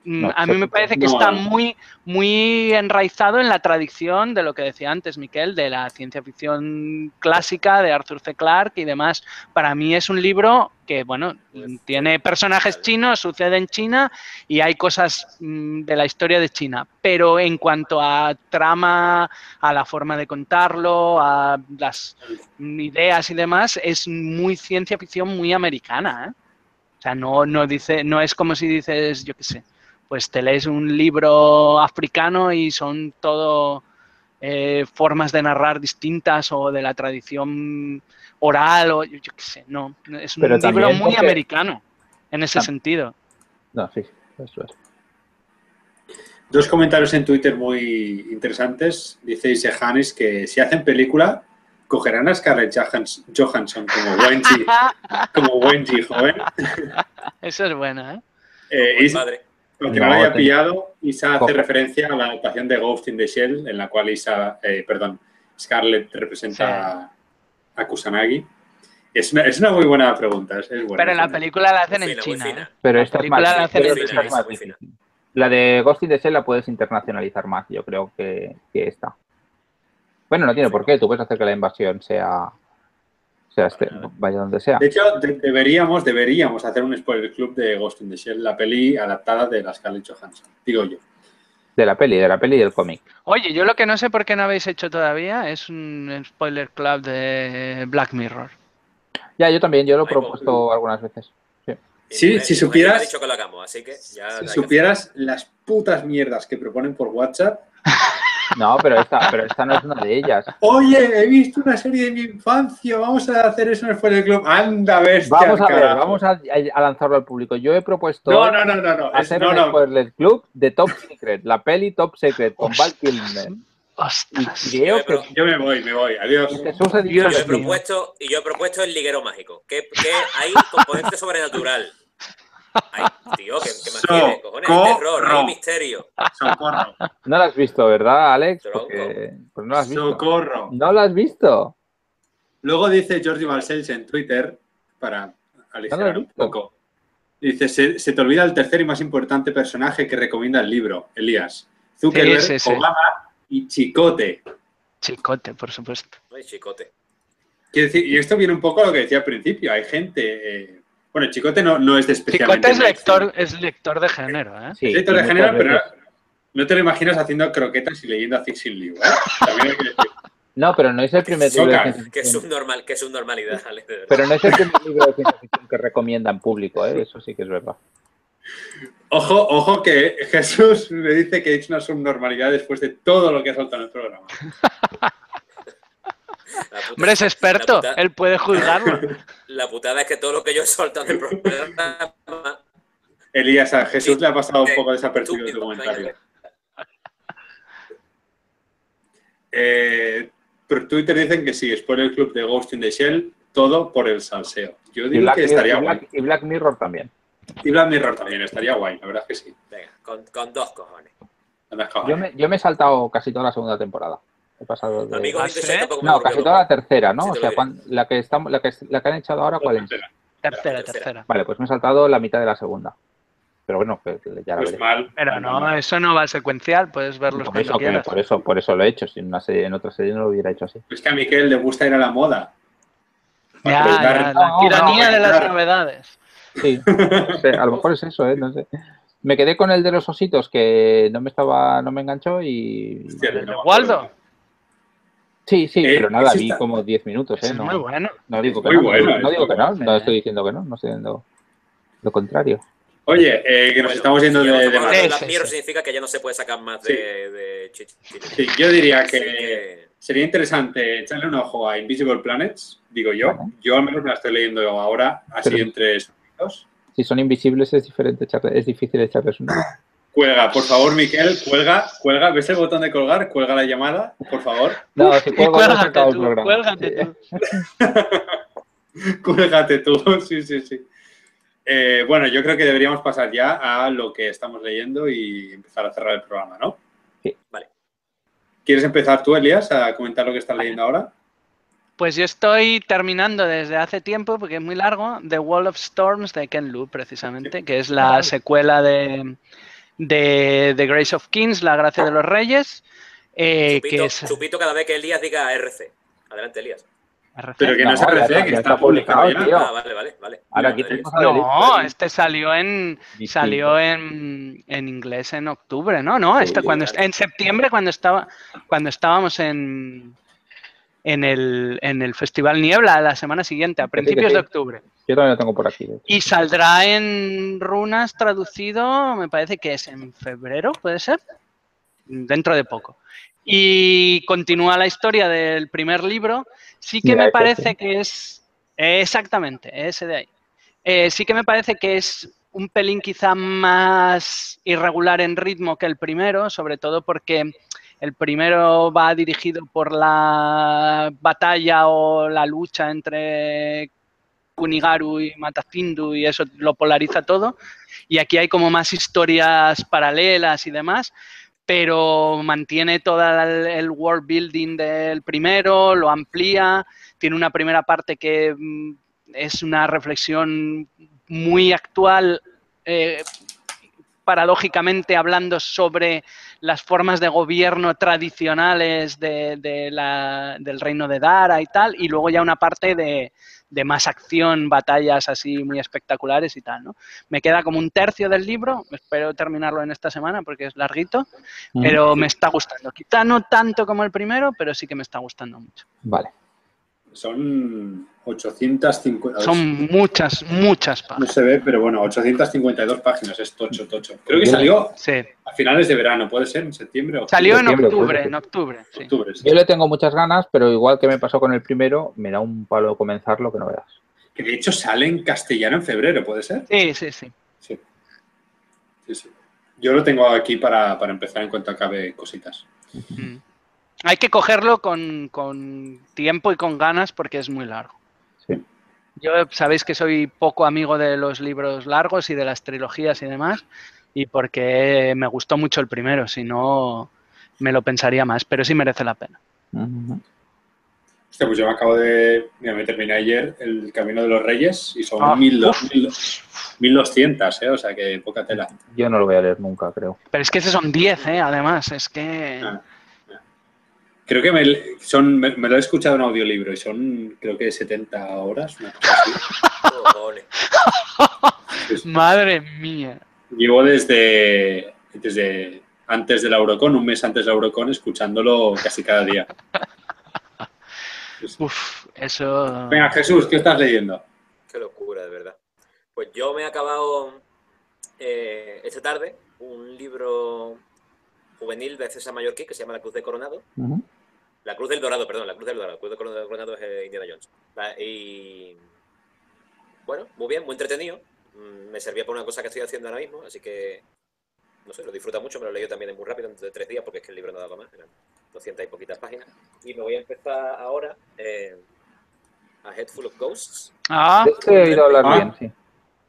Mm, a mí me parece que está muy, muy enraizado en la tradición de lo que decía antes Miquel, de la ciencia ficción clásica de Arthur C. Clarke y demás. Para mí es un libro que, bueno, pues, tiene personajes chinos, sucede en China y hay cosas mm, de la historia de China. Pero en cuanto a trama, a la forma de contarlo, a las ideas y demás, es muy ciencia ficción muy americana. ¿eh? O sea, no, no, dice, no es como si dices, yo qué sé, pues te lees un libro africano y son todo eh, formas de narrar distintas o de la tradición oral o yo, qué sé, no, es un libro muy americano en ese sentido. No, sí, eso es. Dos comentarios en Twitter muy interesantes. Dice Ise Hannes que si hacen película, cogerán a Scarlett Johansson como Wendy, [LAUGHS] como Wendy joven. Eso es bueno, ¿eh? eh padre. Aunque no, lo haya pillado, Isa hace referencia a la adaptación de Ghost in the Shell, en la cual Isa, eh, perdón, Scarlett representa a Kusanagi. Es una, es una, muy buena pregunta. Es, Pero en la película la hacen en China. ¿eh? Pero esta es más, la, la de Ghost in the Shell la puedes internacionalizar más, yo creo que, que esta. Bueno, no tiene por qué. Tú puedes hacer que la invasión sea sea, este, vaya donde sea. De hecho, deberíamos, deberíamos hacer un spoiler club de Ghost in the Shell, la peli adaptada de la Scarlett Johansson, digo yo. De la peli, de la peli y del cómic. Oye, yo lo que no sé por qué no habéis hecho todavía es un spoiler club de Black Mirror. Ya, yo también, yo lo he propuesto algunas veces. Sí, si supieras. Dicho que lo hagamos, así que ya si supieras las putas mierdas que proponen por WhatsApp. No, pero esta, pero esta no es una de ellas. Oye, he visto una serie de mi infancia, vamos a hacer eso en el Fuera del Club. Anda, bestia. Vamos a ver, vamos a, lanzarlo al público. Yo he propuesto no, no, no, no, no. hacer un spoiler club de Top Secret, la peli Top Secret con Val Kilmer. yo, yo me voy, me voy. Adiós. Y yo he propuesto, y yo he propuesto el liguero mágico. Que, que hay componente sobrenatural. Ay, tío, ¿qué, qué más quieres, cojones? Terror, hay misterio. Socorro. No lo has visto, ¿verdad, Alex? Porque, pues no lo has visto. Socorro. No lo has visto. Luego dice Jordi Balcells en Twitter, para aligerar un poco, Dice, se, se te olvida el tercer y más importante personaje que recomienda el libro, Elías. Zuckerberg, Sí, sí, sí. Obama y Chicote. Chicote, por supuesto. Ay, chicote. Quiero decir, y esto viene un poco a lo que decía al principio. Hay gente. eh, bueno, Chicote no, no es de especialmente. Chicote es lector, es lector de género, ¿eh? Sí, Es lector de género, pero no te lo imaginas haciendo croquetas y leyendo a Fixing Liu. ¿eh? También hay que decir. No, pero no es el primer libro de ciencia Que subnormal, que es subnormalidad, Ale. Pero no es el primer libro de ciencia ficción que recomienda en público, ¿eh? Eso sí que es verdad. Ojo, ojo que Jesús me dice que es una subnormalidad después de todo lo que ha soltado en el programa. [LAUGHS] Hombre, es experto, él puede juzgarlo. [LAUGHS] la putada es que todo lo que yo he soltado en el programa. Elías, a Jesús le ha pasado un poco Tú, desapercibido tu comentario. Eh, por Twitter dicen que sí, Spoiler Club de Ghost in the Shell, todo por el salseo. Yo digo Black, que estaría y guay. Black- y Black Mirror también. Y Black Mirror también, estaría guay, la verdad es que sí. Venga, con, con dos cojones. Yo me, yo me he saltado casi toda la segunda temporada. He pasado de... Amigos ¿Ah, No, casi toda la tercera, ¿no? O sea, la, que estamos, la, que, la que han echado ahora, ¿cuál es? Tercera, Tercera. tercera. Vale, pues me he saltado la mitad de la segunda. Pero bueno, que ya la Pues mal. Pero no, mal. eso no va secuencial, puedes verlos Por cuando eso, que- quieras. por, eso, por eso lo he hecho. Si en, una serie, en otra serie no lo hubiera hecho así. Es que a Miquel le gusta ir a la moda. Ya, la no, tiranía no, de las claro. novedades. Sí, no sé, a lo mejor es eso, ¿eh? No sé. Me quedé con el de los ositos que no me estaba, no me enganchó y... Hostia, ¿El de no me Waldo? Sí, sí, Eh, pero nada, vi está- como 10 minutos, ¿eh? es No, muy bueno. no digo que muy no, bueno, no digo que no, no estoy diciendo que no, no estoy diciendo lo contrario. Oye, eh, que nos Bueno, estamos yendo de, de más. significa que ya no se puede sacar más Sí. de, de. Sí, yo diría que que- sería interesante echarle un ojo a Invisible Planets, digo yo. Yo al menos me la estoy leyendo ahora, así Pero- entre sonidos. Si son invisibles es diferente echarle- es difícil echarles un Cuelga, por favor, Miquel, cuelga, cuelga. ¿Ves el botón de colgar? Cuelga la llamada, por favor. No, si cuelgo, no cuélgate el tú, programa. cuélgate Sí. tú. [LAUGHS] Cuélgate tú, [LAUGHS] sí, sí, sí. Eh, bueno, yo creo que deberíamos pasar ya a lo que estamos leyendo y empezar a cerrar el programa, ¿no? Sí. Vale. ¿Quieres empezar tú, Elías, a comentar lo que estás leyendo ahora? Pues yo estoy terminando desde hace tiempo, porque es muy largo, The Wall of Storms de Ken Liu, precisamente, que es la secuela de, de The Grace of Kings, La Gracia de los Reyes. eh, Chupito, que es chupito cada vez que Elías diga RC. Adelante, Elías. RC. Pero que no, No, parece, está- que ya está está publicado publicado, ya. tío. Ah, vale, vale, vale. Ahora aquí No, este salió en Distinto. salió en, en inglés en octubre, ¿no? No, este Sí, cuando en septiembre cuando estaba cuando estábamos en en el, en el Festival Niebla la semana siguiente, a sí, principios sí. de octubre. Yo también lo tengo por aquí. Y saldrá en runas traducido, me parece que es en febrero, ¿puede ser? Dentro de poco. Y continúa la historia del primer libro. Sí que me parece que es... exactamente, ese de ahí. Eh, sí que me parece que es un pelín quizá más irregular en ritmo que el primero, sobre todo porque el primero va dirigido por la batalla o la lucha entre Kunigaru y Matacindu y eso lo polariza todo. Y aquí hay como más historias paralelas y demás, pero mantiene todo el, world building del primero, lo amplía, tiene una primera parte que mm, es una reflexión muy actual, eh, paradójicamente hablando sobre las formas de gobierno tradicionales de, de la- del reino de Dara y tal, y luego ya una parte de, de más acción, batallas así muy espectaculares y tal, ¿no? Me queda como un tercio del libro, espero terminarlo en esta semana porque es larguito, pero me está gustando. Quizá no tanto como el primero, pero sí que me está gustando mucho. Vale. Son 850. Son muchas, muchas No páginas. se ve, pero bueno, 852 páginas, es tocho, tocho. Creo que salió Sí. a finales de verano, ¿puede ser? ¿En septiembre o Salió en octubre, en octubre. sí. octubre? sí. Yo le tengo muchas ganas, pero igual que me pasó con el primero, me da un palo comenzarlo que no veas. Que de hecho sale en castellano en febrero, ¿puede ser? Sí, sí, sí. Sí. Sí, sí. Yo lo tengo aquí para, para empezar en cuanto acabe cositas. Mm. Hay que cogerlo con, con tiempo y con ganas porque es muy largo. Sí. Yo sabéis que soy poco amigo de los libros largos y de las trilogías y demás, y porque me gustó mucho el primero, si no me lo pensaría más, pero sí merece la pena. Ujú. Hostia, pues yo me acabo de. Mira, me terminé ayer el Camino de los Reyes y son Ah, 1200, 1200, ¿eh? O sea que poca tela. Yo no lo voy a leer nunca, creo. Pero es que ese son 10, ¿eh? Además, es que... Ah. Creo que me, son, me, me lo he escuchado en audiolibro y son, creo que 70 horas, una cosa así. Pues [LAUGHS] Madre mía. llevo desde, desde antes de la Eurocon, un mes antes de la Eurocon, escuchándolo casi cada día. Pues- [LAUGHS] Uf, eso... Venga, Jesús, ¿qué estás leyendo? Qué locura, de verdad. Pues yo me he acabado eh, esta tarde un libro juvenil de César Mallorquí que se llama La Cruz de Coronado. La Cruz del Dorado, perdón, la Cruz del Dorado. La Cruz de Coronado, Coronado es eh, Indiana Jones. Y bueno, muy bien, muy entretenido. Mm, Me servía para una cosa que estoy haciendo ahora mismo, así que no sé, lo disfruta mucho. Me lo he leído también muy rápido, entre tres días, porque es que el libro no daba más, eran 200 y poquitas páginas. Y me voy a empezar ahora eh, a Head Full of Ghosts, Ah, De este he oído hablar Ah. bien, sí.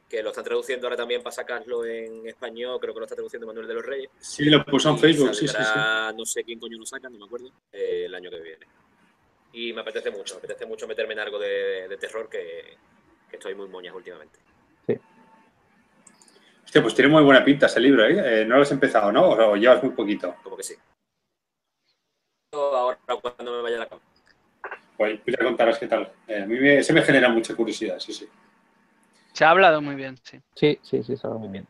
Que lo están traduciendo ahora también para sacarlo en español, creo que lo está traduciendo Manuel de los Reyes. Sí, lo puso en Facebook, sí, sí, sí. No sé quién coño lo saca, no me acuerdo, eh, el año que viene. Y me apetece mucho, me apetece mucho meterme en algo de, de terror que, que estoy muy moñas últimamente. Hostia, pues tiene muy buena pinta ese libro, ¿eh? Eh, no lo has empezado, ¿no? O, o llevas muy poquito. Como que sí. Ahora cuando me vaya a la cama. Pues ya contarás qué tal. Eh, a mí me, se me genera mucha curiosidad, sí, sí. Se ha hablado muy bien, sí. Sí, sí, sí, sabe muy bien.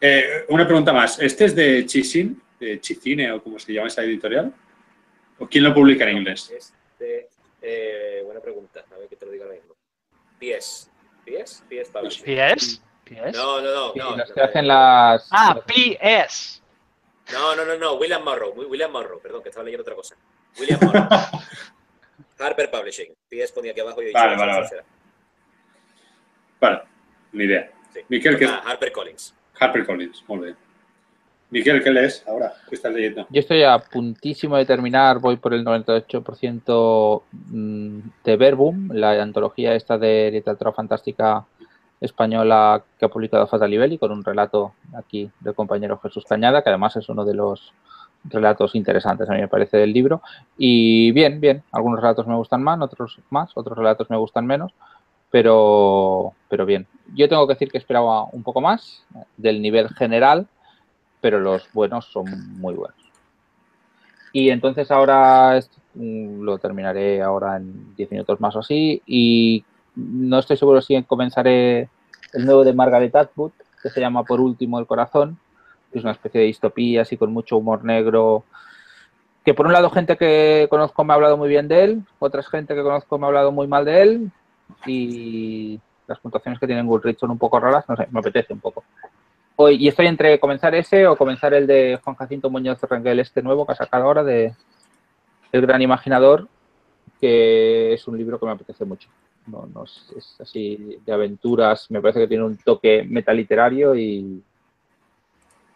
Eh, una pregunta más. ¿Este es de Chisin, de Chicine o como se llama esa editorial? ¿O quién lo publica en inglés? Este, eh, buena pregunta, a ver que te lo digo ahora mismo. PS. ¿PS? PS Publishing. ¿Pies? ¿Pies? No, no, no. Sí, no, los no, que hacen las... Ah, PS. No, no, no, no, William Morrow, William Morrow, perdón, que estaba leyendo otra cosa. William Morrow. [LAUGHS] Harper Publishing. PS ponía aquí abajo y he dicho, Vale, "Esa vale, vale. Será". Vale, ni idea. Sí. Miquel, ¿qué Ah, Harper Collins. Harper Collins, muy bien. Miquel, ¿qué lees ahora? ¿Qué estás leyendo? Yo estoy a puntísimo de terminar, voy por el 98% mm, de Verbum, la antología esta de literatura fantástica española que ha publicado Fatal Libelli, con un relato aquí del compañero Jesús Cañada, que además es uno de los relatos interesantes, a mí me parece, del libro. Y bien, bien, algunos relatos me gustan más, otros más, otros relatos me gustan menos, pero, pero bien. Yo tengo que decir que esperaba un poco más del nivel general, pero los buenos son muy buenos. Y entonces ahora mm, lo terminaré ahora en 10 minutos más o así. Y no estoy seguro si comenzaré el nuevo de Margaret Atwood, que se llama Por último el corazón, es una especie de distopía así con mucho humor negro. Que por un lado gente que conozco me ha hablado muy bien de él, otras gente que conozco me ha hablado muy mal de él. Y las puntuaciones que tienen Goodreads son un poco raras, no sé, me apetece un poco. Hoy, y estoy entre comenzar ese o comenzar el de Juan Jacinto Muñoz Rengel, este nuevo que ha sacado ahora de El Gran Imaginador, que es un libro que me apetece mucho. No, no es, así de aventuras, me parece que tiene un toque metaliterario y,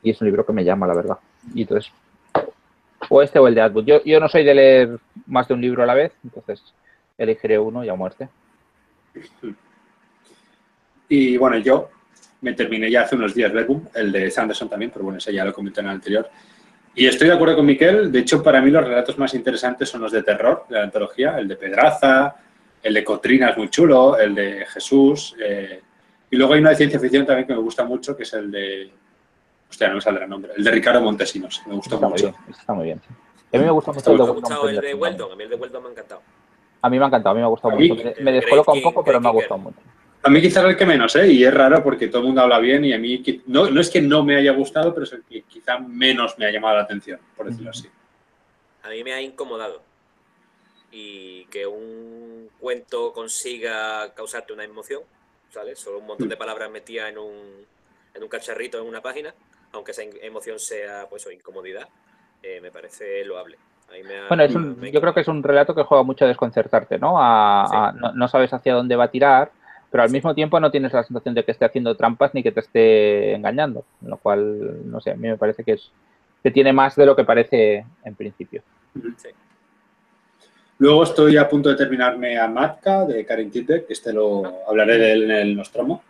y es un libro que me llama, la verdad. Y entonces, o este o el de Atwood. Yo, yo no soy de leer más de un libro a la vez, entonces elegiré uno y a muerte. Y bueno, yo me terminé ya hace unos días Verbum, el de Sanderson también, pero bueno, ese ya lo comenté en el anterior. Y estoy de acuerdo con Miquel, de hecho para mí los relatos más interesantes son los de terror, de la antología, el de Pedraza, el de Cotrina es muy chulo, el de Jesús, eh, y luego hay una de ciencia ficción también que me gusta mucho, que es el de, hostia, no me saldrá el nombre, el de Ricardo Montesinos, me gustó Está muy mucho. bien, está muy bien. A mí me gusta mucho el Me de el Weldon, a mí el de Weldon me ha encantado. A mí me ha encantado, a mí me ha gustado A mucho. Me, descoloca un poco, pero me ha gustado mucho. A mí quizás el que menos, ¿eh? Y es raro porque todo el mundo habla bien y a mí no, no es que no me haya gustado, pero es el que quizá menos me ha llamado la atención, por decirlo así. A mí me ha incomodado. Y que un cuento consiga causarte una emoción, ¿sabes? Solo un montón de palabras metidas en un, en un cacharrito en una página, aunque esa emoción sea, pues, o incomodidad, eh, me parece loable. Ha- Bueno, es un- yo creo que es un relato que juega mucho a desconcertarte, ¿no? A, Sí. a- no, no sabes hacia dónde va a tirar, pero al mismo tiempo no tienes la sensación de que esté haciendo trampas ni que te esté engañando, lo cual, no sé, a mí me parece que es que tiene más de lo que parece en principio. Luego estoy a punto de terminarme a Matka de Karin Titek, que este lo hablaré de él en el Nostromo.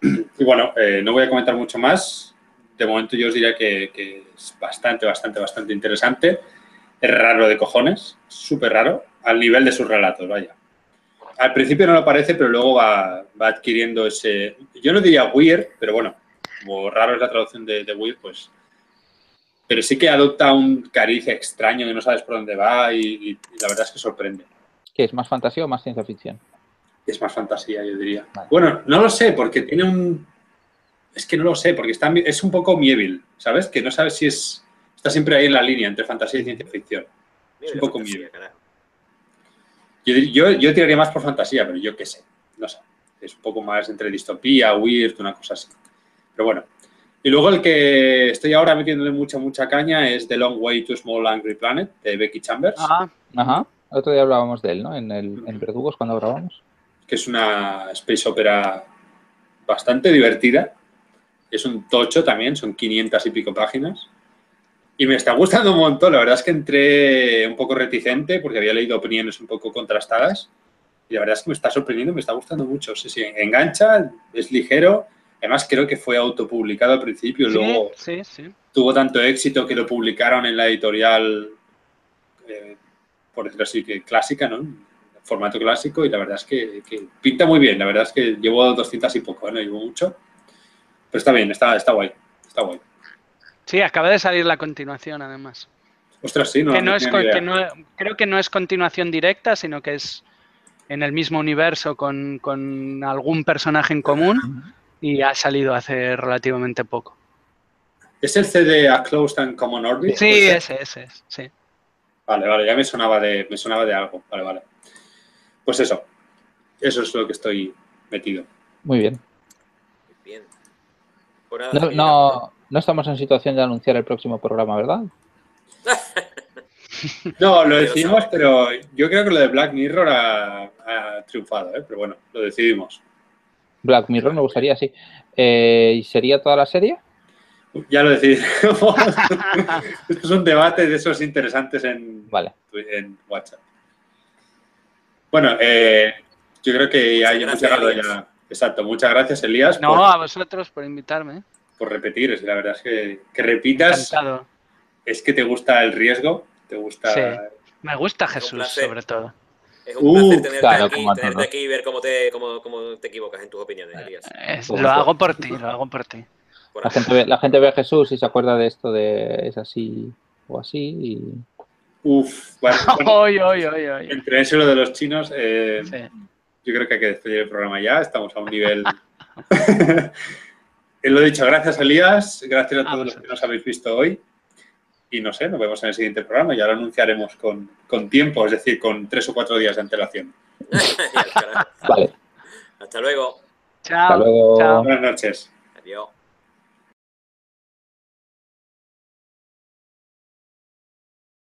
[CLEARS THROAT] Y bueno, eh, no voy a comentar mucho más. De momento yo os diría que, que es bastante, bastante, bastante interesante. es raro de cojones, súper raro, al nivel de sus relatos, vaya. Al principio no lo parece, pero luego va, va adquiriendo ese, yo no diría weird, pero bueno, como raro es la traducción de, de weird, pues pero sí que adopta un cariz extraño que no sabes por dónde va y, y- y la verdad es que sorprende. ¿Qué es más fantasía o más ciencia ficción? Es más fantasía, yo diría. Vale. Bueno, no lo sé, porque tiene un... Es que no lo sé, porque está, es un poco Mieville, ¿sabes? Que no sabes si es... Está siempre ahí en la línea entre fantasía y ciencia ficción. Mira, un poco carajo. Yo, yo, yo tiraría más por fantasía, pero yo qué sé, no sé. Es un poco más entre distopía, weird, una cosa así. Pero bueno. Y luego el que estoy ahora metiéndole mucha, mucha caña es The Long Way to Small Angry Planet, de Becky Chambers, Ah, Ajá. El otro día hablábamos de él, ¿no? En, el, en Verdugos cuando grabamos. que es una space opera bastante divertida. Es un tocho también, son 500 y pico páginas. Y me está gustando un montón. La verdad es que entré un poco reticente porque había leído opiniones un poco contrastadas. Y la verdad es que me está sorprendiendo, me está gustando mucho. Sí, sí, engancha, es ligero. Además, creo que fue autopublicado al principio. sí, Luego sí, sí. tuvo tanto éxito que lo publicaron en la editorial, eh, por decirlo así, que clásica, ¿no? Formato clásico. Y la verdad es que, que pinta muy bien. La verdad es que llevo 200 y poco, ¿eh? no llevo mucho. Pero está bien, está, está guay. Está guay. Sí, acaba de salir la continuación, además. Ostras, sí, no, que no no es, tenía con- ni idea. que no- creo que no es continuación directa, sino que es en el mismo universo con, con algún personaje en común y ha salido hace relativamente poco. ¿Es el CD A Closed and Common Orbit? Sí, ¿Puede ser? ese, ese, es, sí. Vale, vale, ya me sonaba de, me sonaba de algo. Vale, vale. Pues eso. Eso es lo que estoy metido. Muy. Bien. No, no, no estamos en situación de anunciar el próximo programa, ¿verdad? [LAUGHS] No, lo decidimos, pero yo creo que lo de Black Mirror ha, ha triunfado, ¿eh? Pero bueno, lo decidimos. Black Mirror me gustaría, sí. Eh, ¿Y sería toda la serie? Ya lo decidimos. [LAUGHS] Esto es un debate de esos interesantes en, Vale. en WhatsApp. Bueno, eh, yo creo que ya hemos llegado ya. Exacto, muchas gracias, Elías, No, por, a vosotros por invitarme. por repetir. Es- La verdad es que, que repitas Encantado. es que te gusta el riesgo, te gusta... Sí. Me gusta Jesús, sobre todo. Es un Uh, placer tenerte, claro, aquí, tenerte aquí y ver cómo te, cómo, cómo te equivocas en tus opiniones, Elías. Es- lo hago por ti, lo hago por ti. La gente, ve, la gente ve a Jesús y se acuerda de esto de es así o así. Y... Uf, bueno, [LAUGHS] bueno, Oy, oy, oy, oy. entre eso y lo de los chinos, eh, Sí. Yo creo que hay que despedir el programa ya. Estamos a un nivel. [LAUGHS] Lo dicho, gracias Elías, gracias a A todos los vosotros. que nos habéis visto hoy. Y no sé, nos vemos en el siguiente programa. Ya lo anunciaremos con, con tiempo, es decir, con tres o cuatro días de antelación. [LAUGHS] Vale. Hasta luego. Chao. Hasta luego. chao. Buenas noches. Adiós.